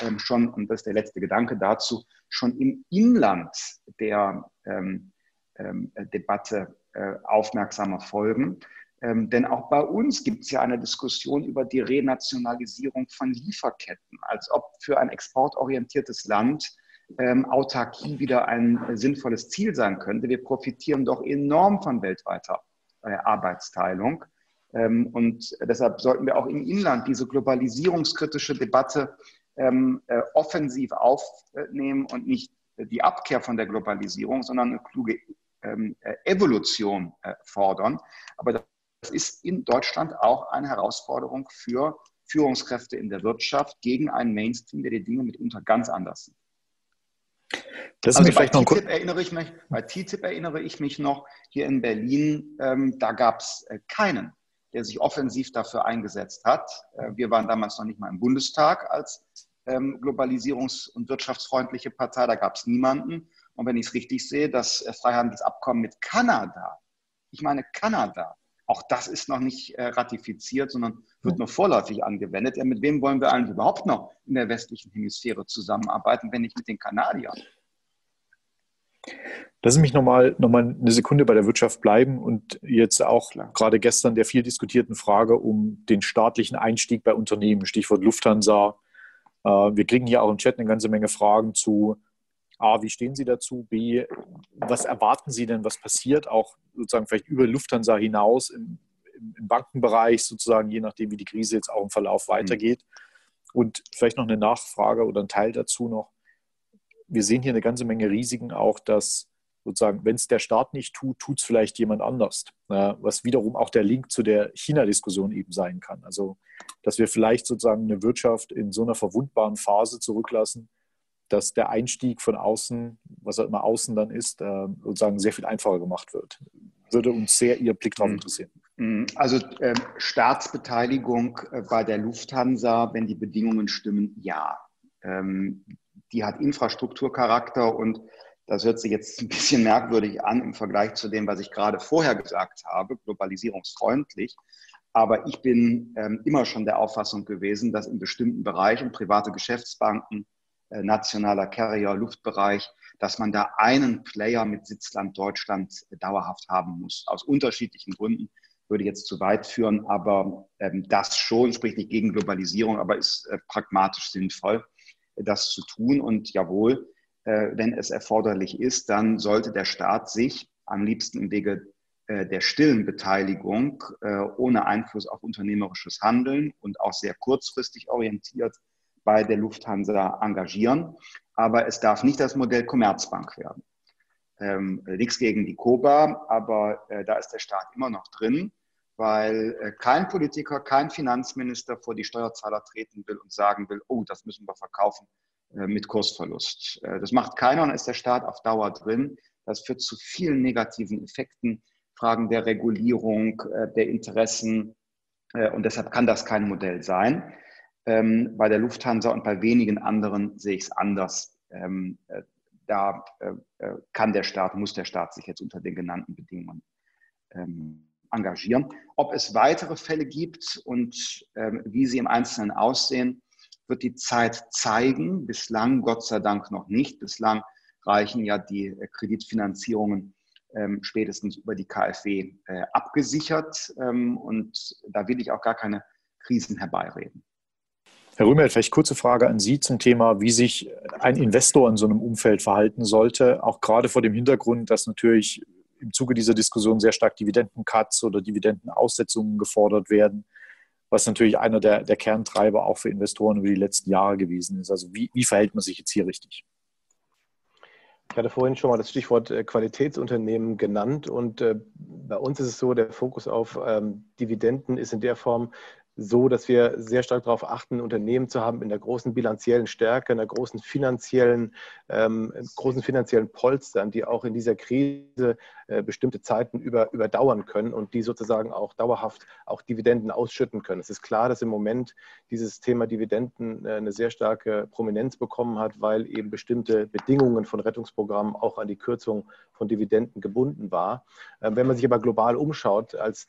ähm, schon, und das ist der letzte Gedanke dazu, schon im Inland der ähm, ähm, Debatte äh, aufmerksamer folgen. Ähm, denn auch bei uns gibt es ja eine Diskussion über die Renationalisierung von Lieferketten, als ob für ein exportorientiertes Land ähm, Autarkie wieder ein äh, sinnvolles Ziel sein könnte. Wir profitieren doch enorm von weltweiter äh, Arbeitsteilung. Ähm, und deshalb sollten wir auch im Inland diese globalisierungskritische Debatte ähm, äh, offensiv aufnehmen und nicht die Abkehr von der Globalisierung, sondern eine kluge ähm, äh, Evolution äh, fordern. Aber das ist in Deutschland auch eine Herausforderung für Führungskräfte in der Wirtschaft gegen einen Mainstream, der die Dinge mitunter ganz anders sieht. Das also bei TTIP, erinnere ich mich, bei TTIP erinnere ich mich noch, hier in Berlin, ähm, da gab es äh, keinen, der sich offensiv dafür eingesetzt hat. Äh, wir waren damals noch nicht mal im Bundestag als ähm, globalisierungs- und wirtschaftsfreundliche Partei, da gab es niemanden. Und wenn ich es richtig sehe, das äh, Freihandelsabkommen mit Kanada, ich meine Kanada, auch das ist noch nicht äh, ratifiziert, sondern wird nur vorläufig angewendet. Ja, mit wem wollen wir eigentlich überhaupt noch in der westlichen Hemisphäre zusammenarbeiten, wenn nicht mit den Kanadiern? Lass mich nochmal noch mal eine Sekunde bei der Wirtschaft bleiben und jetzt auch Klar. gerade gestern der viel diskutierten Frage um den staatlichen Einstieg bei Unternehmen, Stichwort Lufthansa. Äh, wir kriegen hier auch im Chat eine ganze Menge Fragen zu A, wie stehen Sie dazu? B, was erwarten Sie denn, was passiert auch sozusagen vielleicht über Lufthansa hinaus im, im Bankenbereich sozusagen, je nachdem, wie die Krise jetzt auch im Verlauf mhm. weitergeht? Und vielleicht noch eine Nachfrage oder ein Teil dazu noch. Wir sehen hier eine ganze Menge Risiken auch, dass sozusagen, wenn es der Staat nicht tut, tut es vielleicht jemand anders. was wiederum auch der Link zu der China-Diskussion eben sein kann. Also, dass wir vielleicht sozusagen eine Wirtschaft in so einer verwundbaren Phase zurücklassen, dass der Einstieg von außen, was auch immer außen dann ist, äh, sozusagen sehr viel einfacher gemacht wird. Würde uns sehr Ihr Blick darauf hm. interessieren. Mhm. Also äh, Staatsbeteiligung bei der Lufthansa, wenn die Bedingungen stimmen, ja. Ähm, die hat Infrastrukturcharakter und das hört sich jetzt ein bisschen merkwürdig an im Vergleich zu dem, was ich gerade vorher gesagt habe, globalisierungsfreundlich. Aber ich bin ähm, immer schon der Auffassung gewesen, dass in bestimmten Bereichen, private Geschäftsbanken, nationaler Carrier, Luftbereich, dass man da einen Player mit Sitzland Deutschland äh, dauerhaft haben muss. Aus unterschiedlichen Gründen würde jetzt zu weit führen, aber ähm, das schon spricht nicht gegen Globalisierung, aber ist äh, pragmatisch sinnvoll, äh, das zu tun. Und jawohl, äh, wenn es erforderlich ist, dann sollte der Staat sich am liebsten im Wege äh, der stillen Beteiligung äh, ohne Einfluss auf unternehmerisches Handeln und auch sehr kurzfristig orientiert bei der Lufthansa engagieren. Aber es darf nicht das Modell Commerzbank werden. Ähm, nichts gegen die Koba, aber äh, da ist der Staat immer noch drin, weil äh, kein Politiker, kein Finanzminister vor die Steuerzahler treten will und sagen will, oh, das müssen wir verkaufen äh, mit Kursverlust. Äh, das macht keiner und ist der Staat auf Dauer drin. Das führt zu vielen negativen Effekten, Fragen der Regulierung, äh, der Interessen. Äh, und deshalb kann das kein Modell sein. Ähm, bei der Lufthansa und bei wenigen anderen sehe ich es anders. Ähm, äh, da äh, äh, kann der Staat, muss der Staat sich jetzt unter den genannten Bedingungen ähm, engagieren. Ob es weitere Fälle gibt und ähm, wie sie im Einzelnen aussehen, wird die Zeit zeigen. Bislang, Gott sei Dank, noch nicht. Bislang reichen ja die äh, Kreditfinanzierungen ähm, spätestens über die KfW äh, abgesichert. Ähm, und da will ich auch gar keine Krisen herbeireden. Herr Rümmel, vielleicht kurze Frage an Sie zum Thema, wie sich ein Investor in so einem Umfeld verhalten sollte, auch gerade vor dem Hintergrund, dass natürlich im Zuge dieser Diskussion sehr stark Dividendencuts oder Dividendenaussetzungen gefordert werden, was natürlich einer der, der, Kerntreiber auch für Investoren über die letzten Jahre gewesen ist. Also wie, wie verhält man sich jetzt hier richtig? Ich hatte vorhin schon mal das Stichwort äh, Qualitätsunternehmen genannt und äh, bei uns ist es so, der Fokus auf ähm, Dividenden ist in der Form so, dass wir sehr stark darauf achten, Unternehmen zu haben in der großen bilanziellen Stärke, in der großen finanziellen, ähm, großen finanziellen Polstern, die auch in dieser Krise äh, bestimmte Zeiten über, überdauern können und die sozusagen auch dauerhaft auch Dividenden ausschütten können. Es ist klar, dass im Moment dieses Thema Dividenden äh, eine sehr starke Prominenz bekommen hat, weil eben bestimmte Bedingungen von Rettungsprogrammen auch an die Kürzung von Dividenden gebunden war. Äh, wenn man sich aber global umschaut als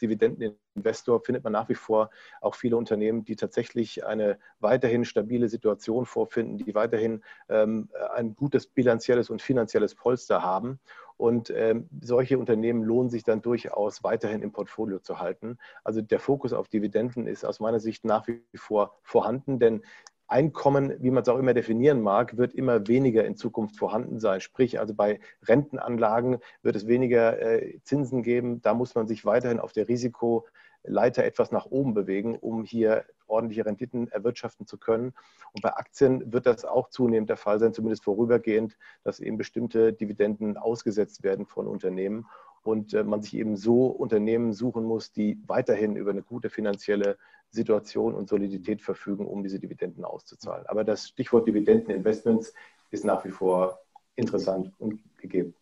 Dividendeninvestor, findet man nach wie vor auch viele Unternehmen, die tatsächlich eine weiterhin stabile Situation vorfinden, die weiterhin ähm, ein gutes bilanzielles und finanzielles Polster haben. Und ähm, solche Unternehmen lohnen sich dann durchaus weiterhin im Portfolio zu halten. Also der Fokus auf Dividenden ist aus meiner Sicht nach wie vor vorhanden, denn Einkommen, wie man es auch immer definieren mag, wird immer weniger in Zukunft vorhanden sein. Sprich, also bei Rentenanlagen wird es weniger äh, Zinsen geben. Da muss man sich weiterhin auf der Risiko Leiter etwas nach oben bewegen, um hier ordentliche Renditen erwirtschaften zu können. Und bei Aktien wird das auch zunehmend der Fall sein, zumindest vorübergehend, dass eben bestimmte Dividenden ausgesetzt werden von Unternehmen und äh, man sich eben so Unternehmen suchen muss, die weiterhin über eine gute finanzielle Situation und Solidität verfügen, um diese Dividenden auszuzahlen. Aber das Stichwort Dividendeninvestments ist nach wie vor interessant und gegeben.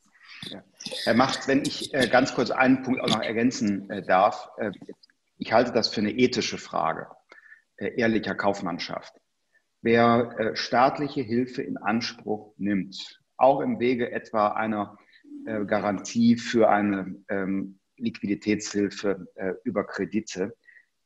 Ja. Herr Macht, wenn ich äh, ganz kurz einen Punkt auch noch ergänzen äh, darf. Äh, ich halte das für eine ethische Frage ehrlicher Kaufmannschaft. Wer staatliche Hilfe in Anspruch nimmt, auch im Wege etwa einer Garantie für eine ähm, Liquiditätshilfe über Kredite,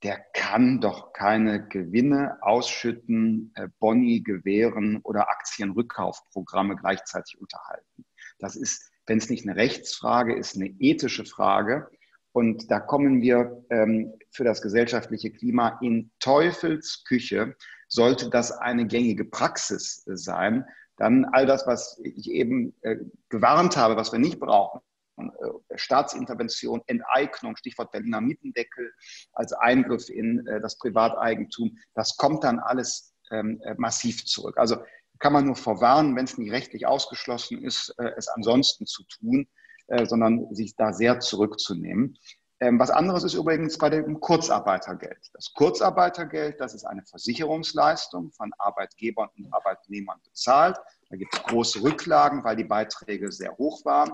der kann doch keine Gewinne ausschütten, Boni gewähren oder Aktienrückkaufprogramme gleichzeitig unterhalten. Das ist wenn es nicht eine Rechtsfrage ist, eine ethische Frage. Und da kommen wir ähm, für das gesellschaftliche Klima in Teufelsküche. Sollte das eine gängige Praxis sein, dann all das, was ich eben äh, gewarnt habe, was wir nicht brauchen, äh, Staatsintervention, Enteignung, Stichwort Berliner Mietendeckel als Eingriff in äh, das Privateigentum, das kommt dann alles ähm, äh, massiv zurück. Also kann man nur verwarnen, wenn es nicht rechtlich ausgeschlossen ist, äh, es ansonsten zu tun, äh, sondern sich da sehr zurückzunehmen. Ähm, was anderes ist übrigens bei dem Kurzarbeitergeld. Das Kurzarbeitergeld, das ist eine Versicherungsleistung von Arbeitgebern und Arbeitnehmern bezahlt. Da gibt es große Rücklagen, weil die Beiträge sehr hoch waren.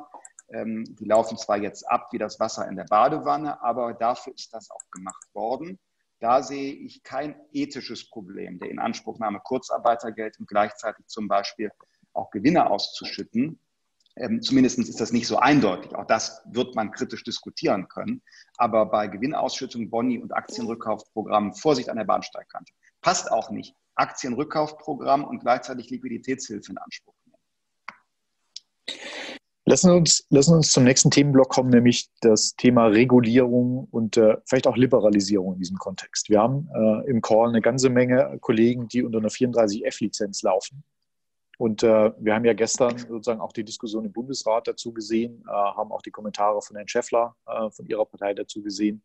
Ähm, die laufen zwar jetzt ab wie das Wasser in der Badewanne, aber dafür ist das auch gemacht worden. Da sehe ich kein ethisches Problem der Inanspruchnahme Kurzarbeitergeld und gleichzeitig zum Beispiel auch Gewinne auszuschütten. Ähm, zumindest ist das nicht so eindeutig. Auch das wird man kritisch diskutieren können. Aber bei Gewinnausschüttung, Boni und Aktienrückkaufprogrammen Vorsicht an der Bahnsteigkante. Passt auch nicht. Aktienrückkaufprogramm und gleichzeitig Liquiditätshilfe in Anspruch nehmen. Lassen uns, lassen uns zum nächsten Themenblock kommen, nämlich das Thema Regulierung und äh, vielleicht auch Liberalisierung in diesem Kontext. Wir haben äh, im Call eine ganze Menge Kollegen, die unter einer 34F-Lizenz laufen. Und äh, wir haben ja gestern sozusagen auch die Diskussion im Bundesrat dazu gesehen, äh, haben auch die Kommentare von Herrn Schäffler äh, von Ihrer Partei dazu gesehen.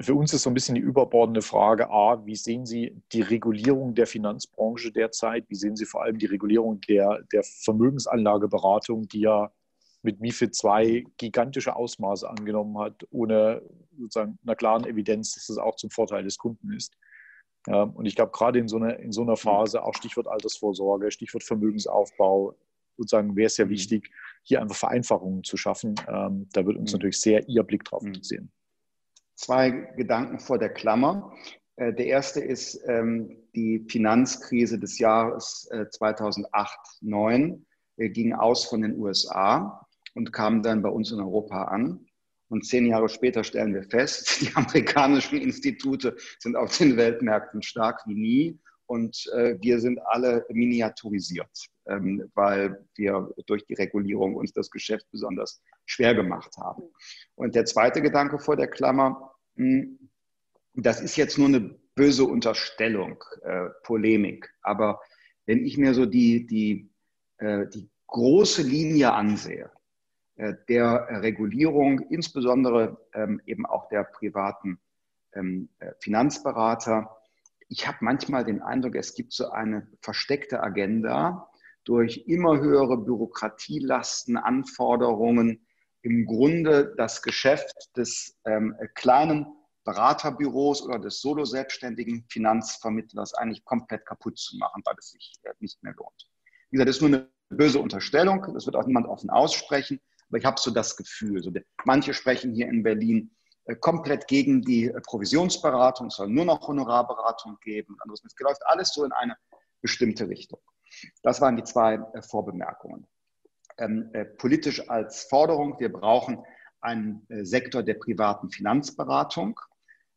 Für uns ist so ein bisschen die überbordende Frage, A, wie sehen Sie die Regulierung der Finanzbranche derzeit? Wie sehen Sie vor allem die Regulierung der, der Vermögensanlageberatung, die ja mit MIFID II gigantische Ausmaße angenommen hat, ohne sozusagen einer klaren Evidenz, dass das auch zum Vorteil des Kunden ist? Ja, und ich glaube, gerade in so, einer, in so einer Phase, auch Stichwort Altersvorsorge, Stichwort Vermögensaufbau, sozusagen wäre es ja mhm. wichtig, hier einfach Vereinfachungen zu schaffen. Ähm, da wird uns mhm. natürlich sehr Ihr Blick drauf mhm. interessieren. Zwei Gedanken vor der Klammer. Äh, der erste ist ähm, die Finanzkrise des Jahres 2008-2009 äh, ging aus von den USA und kam dann bei uns in Europa an. Und zehn Jahre später stellen wir fest, die amerikanischen Institute sind auf den Weltmärkten stark wie nie und äh, wir sind alle miniaturisiert, ähm, weil wir durch die Regulierung uns das Geschäft besonders schwer gemacht haben. Und der zweite Gedanke vor der Klammer, mh, hm, das ist jetzt nur eine böse Unterstellung, äh, Polemik, aber wenn ich mir so die, die, äh, die große Linie ansehe, der Regulierung, insbesondere ähm, eben auch der privaten ähm, äh, Finanzberater. Ich habe manchmal den Eindruck, es gibt so eine versteckte Agenda durch immer höhere Bürokratielasten, Anforderungen, im Grunde das Geschäft des ähm, kleinen Beraterbüros oder des solo-selbstständigen Finanzvermittlers eigentlich komplett kaputt zu machen, weil es sich äh, nicht mehr lohnt. Wie gesagt, das ist nur eine böse Unterstellung, das wird auch niemand offen aussprechen. Aber ich habe so das Gefühl, so manche sprechen hier in Berlin äh, komplett gegen die äh, Provisionsberatung, es soll nur noch Honorarberatung geben. Es läuft alles so in eine bestimmte Richtung. Das waren die zwei äh, Vorbemerkungen. Ähm, äh, politisch als Forderung, wir brauchen einen äh, Sektor der privaten Finanzberatung.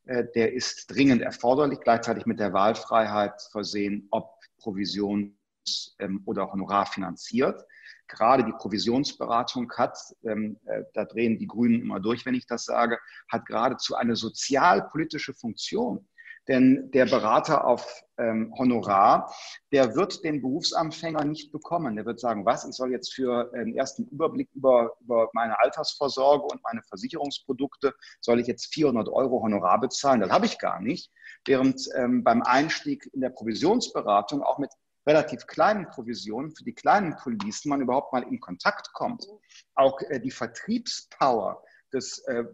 Äh, der ist dringend erforderlich, gleichzeitig mit der Wahlfreiheit versehen, ob Provisions- ähm, oder Honorar finanziert gerade die Provisionsberatung hat, ähm, äh, da drehen die Grünen immer durch, wenn ich das sage, hat geradezu eine sozialpolitische Funktion. Denn der Berater auf ähm, Honorar, der wird den Berufsanfänger nicht bekommen. Der wird sagen, was, ich soll jetzt für einen ersten Überblick über, über meine Altersvorsorge und meine Versicherungsprodukte, soll ich jetzt 400 Euro Honorar bezahlen? Das habe ich gar nicht. Während ähm, beim Einstieg in der Provisionsberatung auch mit relativ kleinen Provisionen für die kleinen Policen man überhaupt mal in Kontakt kommt. Auch äh, die Vertriebspower des äh, äh,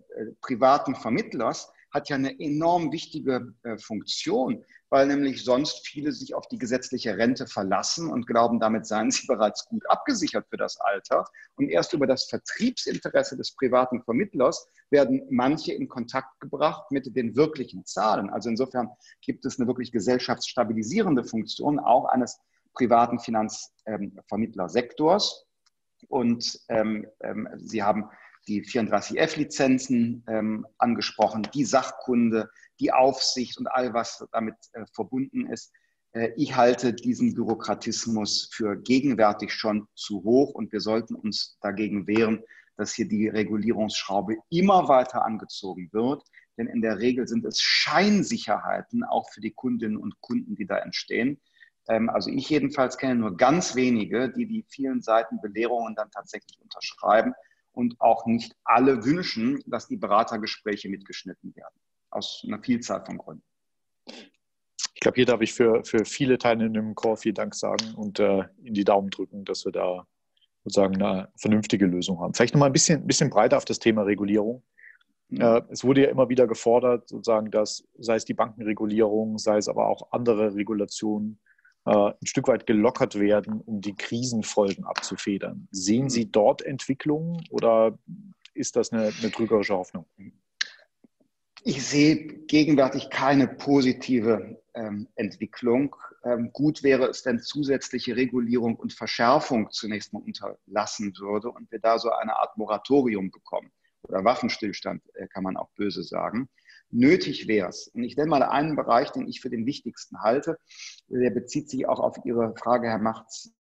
privaten Vermittlers hat ja eine enorm wichtige Funktion, weil nämlich sonst viele sich auf die gesetzliche Rente verlassen und glauben, damit seien sie bereits gut abgesichert für das Alter. Und erst über das Vertriebsinteresse des privaten Vermittlers werden manche in Kontakt gebracht mit den wirklichen Zahlen. Also insofern gibt es eine wirklich gesellschaftsstabilisierende Funktion auch eines privaten Finanzvermittlersektors. Und ähm, ähm, Sie haben die 34F-Lizenzen ähm, angesprochen, die Sachkunde, die Aufsicht und all was damit äh, verbunden ist. Äh, ich halte diesen Bürokratismus für gegenwärtig schon zu hoch und wir sollten uns dagegen wehren, dass hier die Regulierungsschraube immer weiter angezogen wird. Denn in der Regel sind es Scheinsicherheiten auch für die Kundinnen und Kunden, die da entstehen. Ähm, also ich jedenfalls kenne nur ganz wenige, die die vielen Seiten Belehrungen dann tatsächlich unterschreiben und auch nicht alle wünschen, dass die Beratergespräche mitgeschnitten werden. Aus einer Vielzahl von Gründen. Ich glaube, hier darf ich für, für viele Teilnehmer im Chor vielen Dank sagen und äh, in die Daumen drücken, dass wir da sozusagen eine vernünftige Lösung haben. Vielleicht nochmal ein bisschen, bisschen breiter auf das Thema Regulierung. Mhm. Äh, es wurde ja immer wieder gefordert, sozusagen, dass sei es die Bankenregulierung, sei es aber auch andere Regulationen, ein Stück weit gelockert werden, um die Krisenfolgen abzufedern. Sehen Sie dort Entwicklungen oder ist das eine, eine trügerische Hoffnung? Ich sehe gegenwärtig keine positive ähm, Entwicklung. Ähm, gut wäre es, wenn zusätzliche Regulierung und Verschärfung zunächst mal unterlassen würde und wir da so eine Art Moratorium bekommen. Oder Waffenstillstand äh, kann man auch böse sagen. Nötig wäre es. Und ich nenne mal einen Bereich, den ich für den wichtigsten halte. Der bezieht sich auch auf Ihre Frage, Herr Machtz,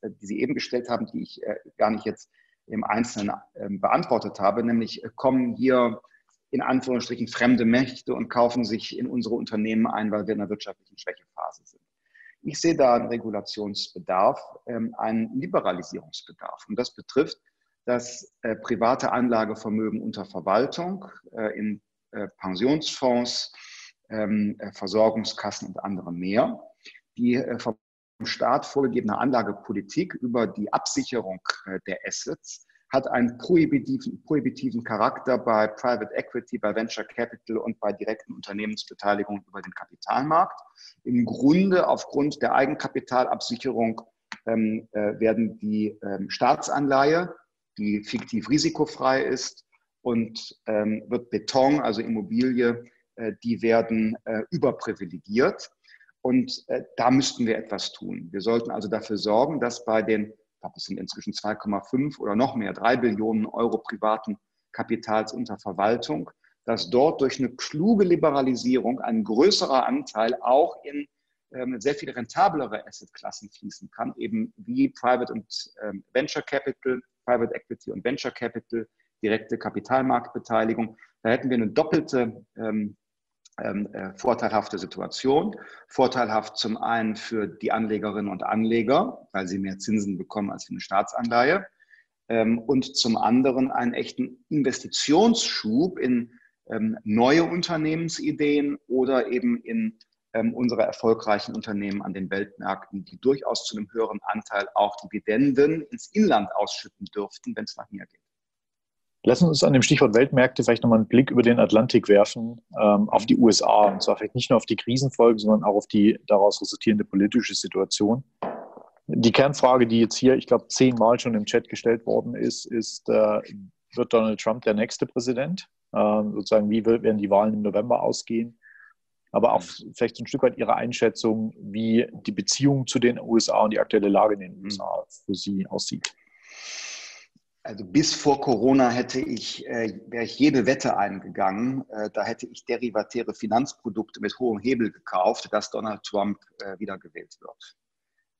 äh, die Sie eben gestellt haben, die ich äh, gar nicht jetzt im Einzelnen ähm, beantwortet habe, nämlich kommen hier in Anführungsstrichen fremde Mächte und kaufen sich in unsere Unternehmen ein, weil wir in einer wirtschaftlichen Schwächephase sind. Ich sehe da einen Regulationsbedarf, ähm, einen Liberalisierungsbedarf. Und das betrifft das äh, private Anlagevermögen unter Verwaltung äh, in äh, Pensionsfonds, ähm, Versorgungskassen und andere mehr. Die vom Staat vorgegebene Anlagepolitik über die Absicherung der Assets hat einen prohibitiven, prohibitiven Charakter bei Private Equity, bei Venture Capital und bei direkten Unternehmensbeteiligungen über den Kapitalmarkt. Im Grunde aufgrund der Eigenkapitalabsicherung ähm, äh, werden die ähm, Staatsanleihe, die fiktiv risikofrei ist, und ähm, wird Beton, also Immobilie, äh, die werden äh, überprivilegiert. Und äh, da müssten wir etwas tun. Wir sollten also dafür sorgen, dass bei den ich glaube, es sind inzwischen 2,5 oder noch mehr, 3 Billionen Euro privaten Kapitals unter Verwaltung, dass dort durch eine kluge Liberalisierung ein größerer Anteil auch in ähm, sehr viel rentablere Assetklassen fließen kann, eben wie Private und ähm, Venture Capital, Private Equity und Venture Capital, direkte Kapitalmarktbeteiligung. Da hätten wir eine doppelte ähm, ähm, äh, vorteilhafte Situation. Vorteilhaft zum einen für die Anlegerinnen und Anleger, weil sie mehr Zinsen bekommen als für eine Staatsanleihe. Ähm, und zum anderen einen echten Investitionsschub in ähm, neue Unternehmensideen oder eben in ähm, unsere erfolgreichen Unternehmen an den Weltmärkten, die durchaus zu einem höheren Anteil auch Dividenden ins Inland ausschütten dürften, wenn es nach mir geht. Lassen Sie uns an dem Stichwort Weltmärkte vielleicht nochmal einen Blick über den Atlantik werfen, ähm, auf die USA. Und zwar vielleicht nicht nur auf die Krisenfolgen, sondern auch auf die daraus resultierende politische Situation. Die Kernfrage, die jetzt hier, ich glaube, zehnmal schon im Chat gestellt worden ist, ist, äh, wird Donald Trump der nächste Präsident? Äh, sozusagen, wie werden die Wahlen im November ausgehen? Aber auch vielleicht ein Stück weit Ihre Einschätzung, wie die Beziehung zu den USA und die aktuelle Lage in den USA für Sie aussieht. Also bis vor Corona hätte ich, äh, wäre ich jede Wette eingegangen. Äh, da hätte ich derivatäre Finanzprodukte mit hohem Hebel gekauft, dass Donald Trump äh, wiedergewählt wird.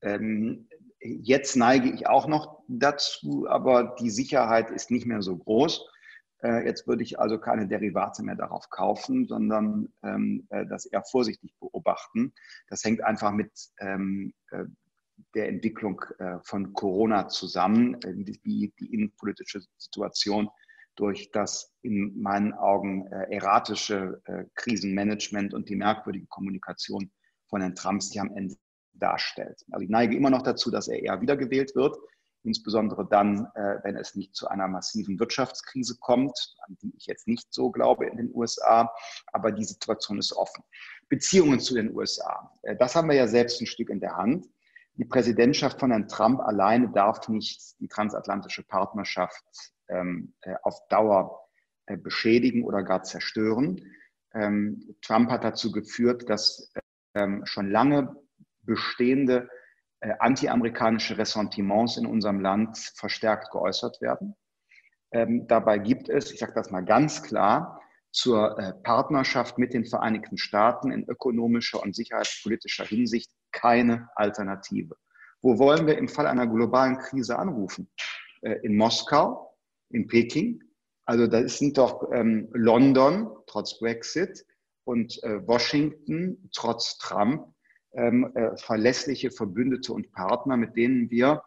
Ähm, jetzt neige ich auch noch dazu, aber die Sicherheit ist nicht mehr so groß. Äh, jetzt würde ich also keine Derivate mehr darauf kaufen, sondern ähm, äh, das eher vorsichtig beobachten. Das hängt einfach mit ähm, äh, der Entwicklung äh, von Corona zusammen, äh, wie die innenpolitische Situation durch das in meinen Augen äh, erratische Krisenmanagement und die merkwürdige Kommunikation von Herrn Trump sich am Ende darstellt. Also ich neige immer noch dazu, dass er eher wiedergewählt wird, insbesondere dann, wenn es nicht zu einer massiven Wirtschaftskrise kommt, an die ich jetzt nicht so glaube in den USA, aber die Situation ist offen. Beziehungen zu den USA, das haben wir ja selbst ein Stück in der Hand die Präsidentschaft von Herrn Trump alleine darf nicht die transatlantische Partnerschaft ähm, äh, auf Dauer äh, beschädigen oder gar zerstören. Ähm, Trump hat dazu geführt, dass ähm, schon lange bestehende äh, antiamerikanische Ressentiments in unserem Land verstärkt geäußert werden. Ähm, dabei gibt es, ich sage das mal ganz klar, zur äh, Partnerschaft mit den Vereinigten Staaten in ökonomischer und sicherheitspolitischer Hinsicht keine Alternative. Wo wollen wir im Fall einer globalen Krise anrufen? Äh, in Moskau, in Peking. Also da sind doch ähm, London trotz Brexit und äh, Washington trotz Trump ähm, äh, verlässliche Verbündete und Partner, mit denen wir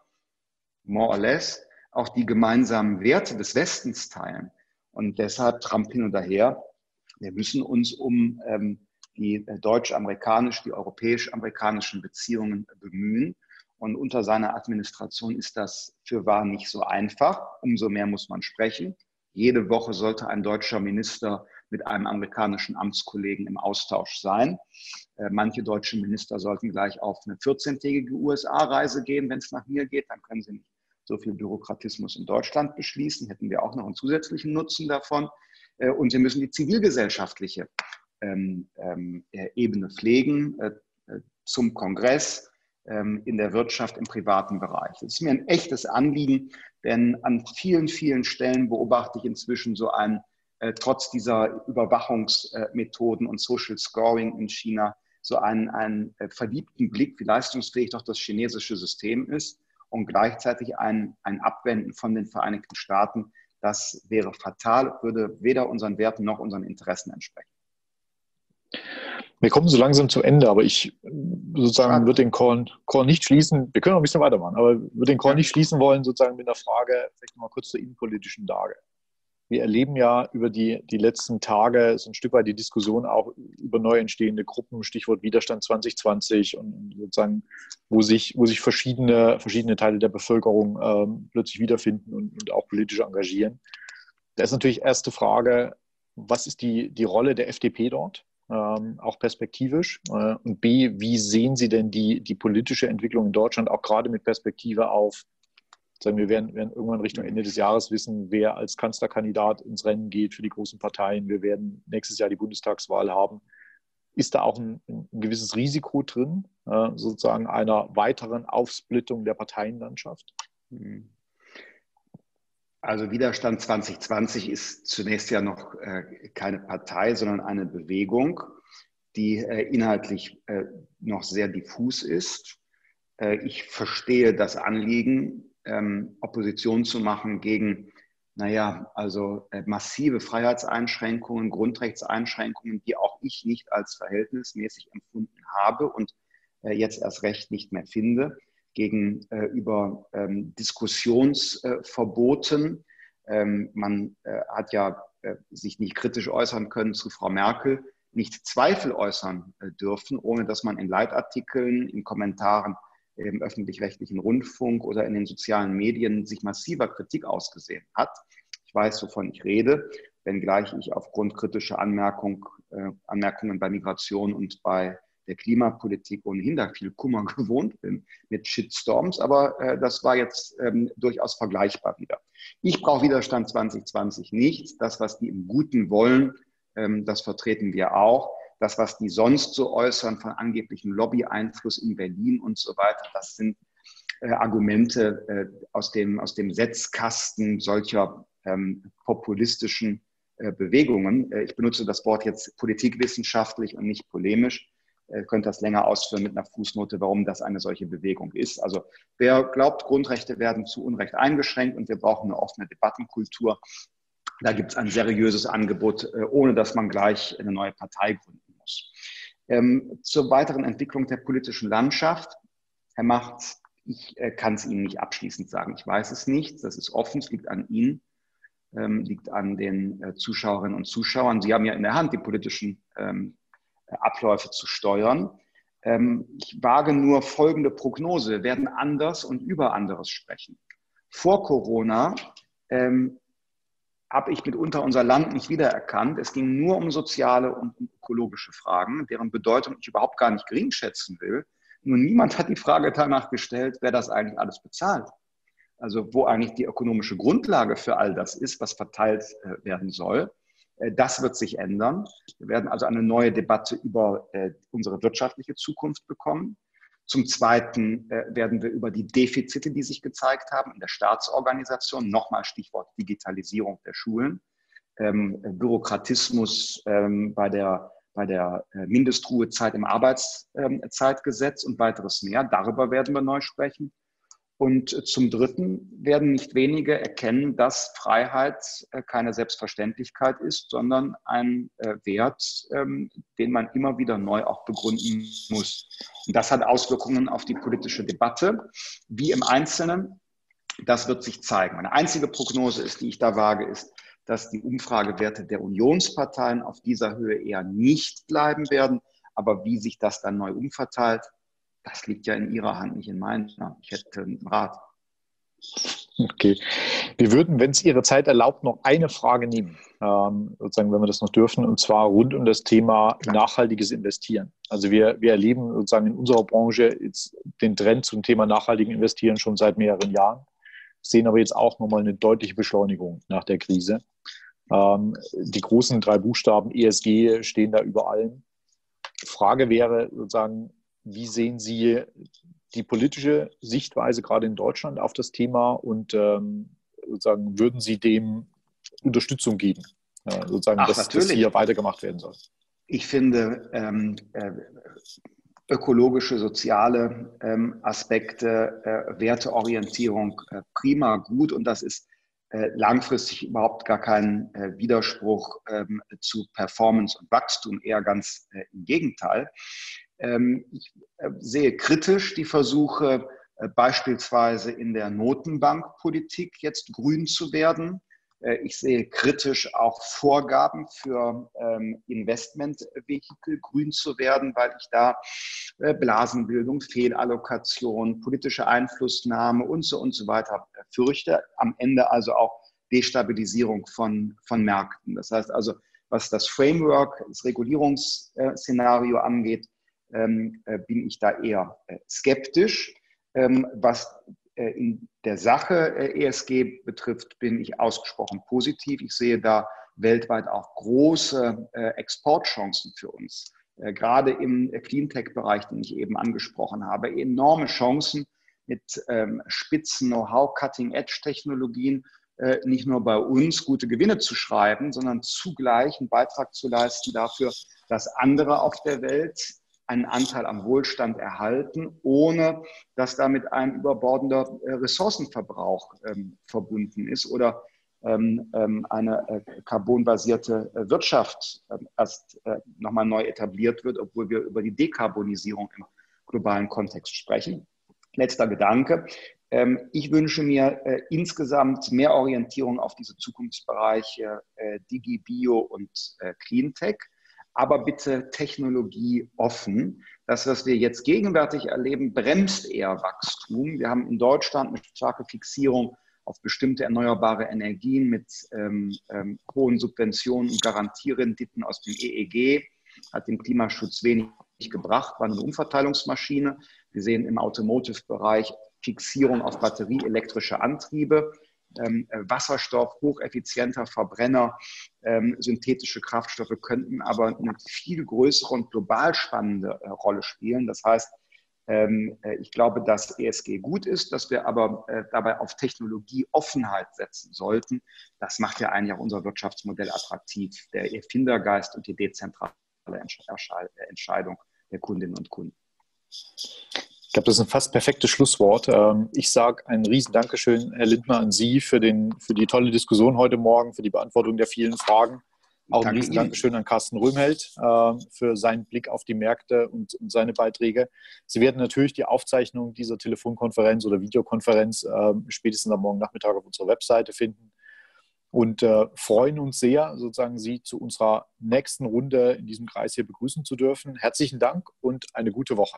more or less auch die gemeinsamen Werte des Westens teilen. Und deshalb Trump hin und her. Wir müssen uns um ähm, die äh, deutsch-amerikanisch, die europäisch-amerikanischen Beziehungen bemühen. Und unter seiner Administration ist das für wahr nicht so einfach. Umso mehr muss man sprechen. Jede Woche sollte ein deutscher Minister mit einem amerikanischen Amtskollegen im Austausch sein. Äh, manche deutsche Minister sollten gleich auf eine 14-tägige USA-Reise gehen, wenn es nach mir geht. Dann können sie nicht so viel Bürokratismus in Deutschland beschließen. Hätten wir auch noch einen zusätzlichen Nutzen davon. Äh, und sie müssen die zivilgesellschaftliche Ebene pflegen äh, zum Kongress, ähm, in der Wirtschaft, im privaten Bereich. Das ist mir ein echtes Anliegen, denn an vielen, vielen Stellen beobachte ich inzwischen so ein, äh, trotz dieser Überwachungsmethoden und Social Scoring in China, so einen, einen äh, verliebten Blick, wie leistungsfähig doch das chinesische System ist und gleichzeitig ein, ein Abwenden von den Vereinigten Staaten. Das wäre fatal, würde weder unseren Werten noch unseren Interessen entsprechen. Wir kommen so langsam zum Ende, aber ich sozusagen würde den Call, Call nicht schließen. Wir können noch ein bisschen weitermachen, aber würde den Call nicht schließen wollen, sozusagen mit einer Frage, vielleicht mal kurz zur innenpolitischen Lage. Wir erleben ja über die, die letzten Tage so ein Stück weit die Diskussion auch über neu entstehende Gruppen, Stichwort Widerstand 2020 und sozusagen, wo sich, wo sich verschiedene, verschiedene Teile der Bevölkerung ähm, plötzlich wiederfinden und, und auch politisch engagieren. Da ist natürlich erste Frage, was ist die, die Rolle der FDP dort? Ähm, auch perspektivisch? Äh, und B, wie sehen Sie denn die, die politische Entwicklung in Deutschland auch gerade mit Perspektive auf, sagen wir, werden, werden irgendwann Richtung Ende des Jahres wissen, wer als Kanzlerkandidat ins Rennen geht für die großen Parteien. Wir werden nächstes Jahr die Bundestagswahl haben. Ist da auch ein, ein gewisses Risiko drin, äh, sozusagen einer weiteren Aufsplittung der Parteienlandschaft? Mhm. Also Widerstand 2020 ist zunächst ja noch äh, keine Partei, sondern eine Bewegung, die äh, inhaltlich äh, noch sehr diffus ist. Ich verstehe das Anliegen, ähm, Opposition zu machen gegen, naja, also massive Freiheitseinschränkungen, Grundrechtseinschränkungen, die auch ich nicht als verhältnismäßig empfunden habe und jetzt erst recht nicht mehr finde gegenüber äh, ähm, Diskussionsverboten. Ähm, man äh, hat ja äh, sich nicht kritisch äußern können zu Frau Merkel, nicht Zweifel äußern dürfen, ohne dass man in Leitartikeln, in Kommentaren im öffentlich-rechtlichen Rundfunk oder in den sozialen Medien sich massiver Kritik ausgesehen hat. Ich weiß, wovon ich rede, wenngleich ich aufgrund kritischer Anmerkung, Anmerkungen bei Migration und bei der Klimapolitik ohnehin da viel Kummer gewohnt bin mit Shitstorms, aber äh, das war jetzt ähm, durchaus vergleichbar wieder. Ich brauche Widerstand 2020 nicht. Das, was die im Guten wollen, ähm, das vertreten wir auch. Das, was die sonst so äußern von angeblichem Lobby-Einfluss in Berlin und so weiter, das sind äh, Argumente äh, aus, dem, aus dem Setzkasten solcher ähm, populistischen äh, Bewegungen. Äh, ich benutze das Wort jetzt politikwissenschaftlich und nicht polemisch könnte das länger ausführen mit einer Fußnote, warum das eine solche Bewegung ist. Also wer glaubt, Grundrechte werden zu Unrecht eingeschränkt und wir brauchen eine offene Debattenkultur, da gibt es ein seriöses Angebot, äh, ohne dass man gleich eine neue Partei gründen muss. Ähm, zur weiteren Entwicklung der politischen Landschaft. Herr Macht, ich äh, kann es Ihnen nicht abschließend sagen. Ich weiß es nicht. Das ist offen. Es liegt an Ihnen, ähm, liegt an den Zuschauerinnen und Zuschauern. Sie haben ja in der Hand die politischen ähm, Abläufe zu steuern. Ähm, ich wage nur folgende Prognose. Wir werden anders und über anderes sprechen. Vor Corona ähm, habe ich mitunter unser Land nicht wiedererkannt. Es ging nur um soziale und ökologische Fragen, deren Bedeutung ich überhaupt gar nicht gering schätzen will. Nur niemand hat die Frage danach gestellt, wer das eigentlich alles bezahlt. Also wo eigentlich die ökonomische Grundlage für all das ist, was verteilt äh, werden soll. Äh, das wird sich ändern. Wir werden also eine neue Debatte über äh, unsere wirtschaftliche Zukunft bekommen. Zum Zweiten äh, werden wir über die Defizite, die sich gezeigt haben in der Staatsorganisation, nochmal Stichwort Digitalisierung der Schulen, ähm, Bürokratismus ähm, bei der, bei der Mindestruhezeit im Arbeitszeitgesetz und weiteres mehr. Darüber werden wir neu sprechen. Und zum Dritten werden nicht wenige erkennen, dass Freiheit äh, keine Selbstverständlichkeit ist, sondern ein äh, Wert, ähm, den man immer wieder neu auch begründen muss. Und das hat Auswirkungen auf die politische Debatte, wie im Einzelnen. Das wird sich zeigen. Meine einzige Prognose ist, die ich da wage, ist, dass die Umfragewerte der Unionsparteien auf dieser Höhe eher nicht bleiben werden. Aber wie sich das dann neu umverteilt, das liegt ja in Ihrer Hand, nicht in meiner. Ich hätte einen Rat. Okay. Wir würden, wenn es Ihre Zeit erlaubt, noch eine Frage nehmen, ähm, sozusagen, wenn wir das noch dürfen, und zwar rund um das Thema nachhaltiges Investieren. Also wir, wir erleben sozusagen in unserer Branche jetzt den Trend zum Thema nachhaltigen Investieren schon seit mehreren Jahren, sehen aber jetzt auch nochmal eine deutliche Beschleunigung nach der Krise. Ähm, die großen drei Buchstaben ESG stehen da über allem. Frage wäre sozusagen, wie sehen Sie die politische Sichtweise gerade in Deutschland auf das Thema und ähm, sozusagen würden Sie dem Unterstützung geben, äh, sozusagen, Ach, dass das hier weitergemacht werden soll? Ich finde ähm, äh, ökologische, soziale ähm, Aspekte, äh, Werteorientierung äh, prima gut und das ist äh, langfristig überhaupt gar kein äh, Widerspruch ähm, zu Performance und Wachstum, eher ganz im Gegenteil. Ähm, ich äh, sehe kritisch die Versuche, äh, beispielsweise in der Notenbankpolitik jetzt grün zu werden. Äh, ich sehe kritisch auch Vorgaben für ähm, Investmentvehikel grün zu werden, weil ich da Blasenbildung, Fehlallokation, politische Einflussnahme und so und so weiter fürchte. Am Ende also auch Destabilisierung von, von Märkten. Das heißt also, was das Framework, das Regulierungsszenario angeht, ähm, äh, bin ich da eher äh, skeptisch. Ähm, was äh, in der Sache äh, ESG betrifft, bin ich ausgesprochen positiv. Ich sehe da weltweit auch große äh, Exportchancen für uns. Äh, gerade im Cleantech-Bereich, den ich eben angesprochen habe, enorme Chancen mit ähm, spitzen Know-how, Cutting-Edge-Technologien, nicht nur bei uns gute Gewinne zu schreiben, sondern zugleich einen Beitrag zu leisten dafür, dass andere auf der Welt einen Anteil am Wohlstand erhalten, ohne dass damit ein überbordender äh, Ressourcenverbrauch ähm, verbunden ist oder ähm, ähm, eine äh, carbonbasierte äh, Wirtschaft erst äh, nochmal neu etabliert wird, obwohl wir über die Dekarbonisierung im globalen Kontext sprechen. Letzter Gedanke. Ich wünsche mir insgesamt mehr Orientierung auf diese Zukunftsbereiche Digi, Bio und Cleantech aber bitte technologieoffen. Das, was wir jetzt gegenwärtig erleben, bremst eher Wachstum. Wir haben in Deutschland eine starke Fixierung auf bestimmte erneuerbare Energien mit ähm, ähm, hohen Subventionen und Garantierenditen aus dem EEG, hat dem Klimaschutz wenig gebracht, war eine Umverteilungsmaschine. Wir sehen im Automotive-Bereich Fixierung auf batterieelektrische Antriebe Wasserstoff, hocheffizienter Verbrenner, ähm, synthetische Kraftstoffe könnten aber eine viel größere und global spannende äh, Rolle spielen. Das heißt, ähm, äh, ich glaube, dass ESG gut ist, dass wir aber äh, dabei auf Technologieoffenheit setzen sollten. Das macht ja eigentlich auch unser Wirtschaftsmodell attraktiv, der Erfindergeist und die dezentrale Entscheidung der Kundinnen und Kunden. Ich glaube, das ist ein fast perfektes Schlusswort. Ähm, ich sage ein riesen Dankeschön, Herr Lindner, an Sie für, den, für die tolle Diskussion heute Morgen, für die Beantwortung der vielen Fragen. Auch ein riesen Dankeschön an Carsten Röhmheld ähm, für seinen Blick auf die Märkte und, seine Beiträge. Sie werden natürlich die Aufzeichnung dieser Telefonkonferenz oder Videokonferenz ähm, spätestens am Morgen Nachmittag auf unserer Webseite finden und äh, freuen uns sehr, sozusagen Sie zu unserer nächsten Runde in diesem Kreis hier begrüßen zu dürfen. Herzlichen Dank und eine gute Woche.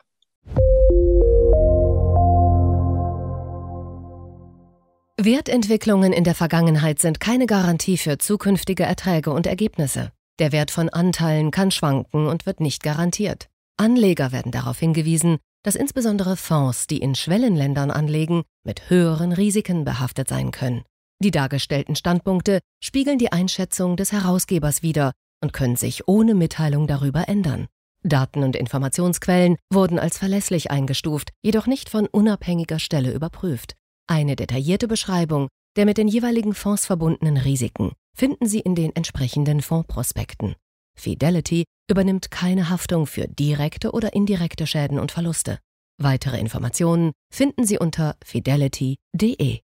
Wertentwicklungen in der Vergangenheit sind keine Garantie für zukünftige Erträge und Ergebnisse. Der Wert von Anteilen kann schwanken und wird nicht garantiert. Anleger werden darauf hingewiesen, dass insbesondere Fonds, die in Schwellenländern anlegen, mit höheren Risiken behaftet sein können. Die dargestellten Standpunkte spiegeln die Einschätzung des Herausgebers wider und können sich ohne Mitteilung darüber ändern. Daten und Informationsquellen wurden als verlässlich eingestuft, jedoch nicht von unabhängiger Stelle überprüft. Eine detaillierte Beschreibung der mit den jeweiligen Fonds verbundenen Risiken finden Sie in den entsprechenden Fondsprospekten. Fidelity übernimmt keine Haftung für direkte oder indirekte Schäden und Verluste. Weitere Informationen finden Sie unter fidelity.de.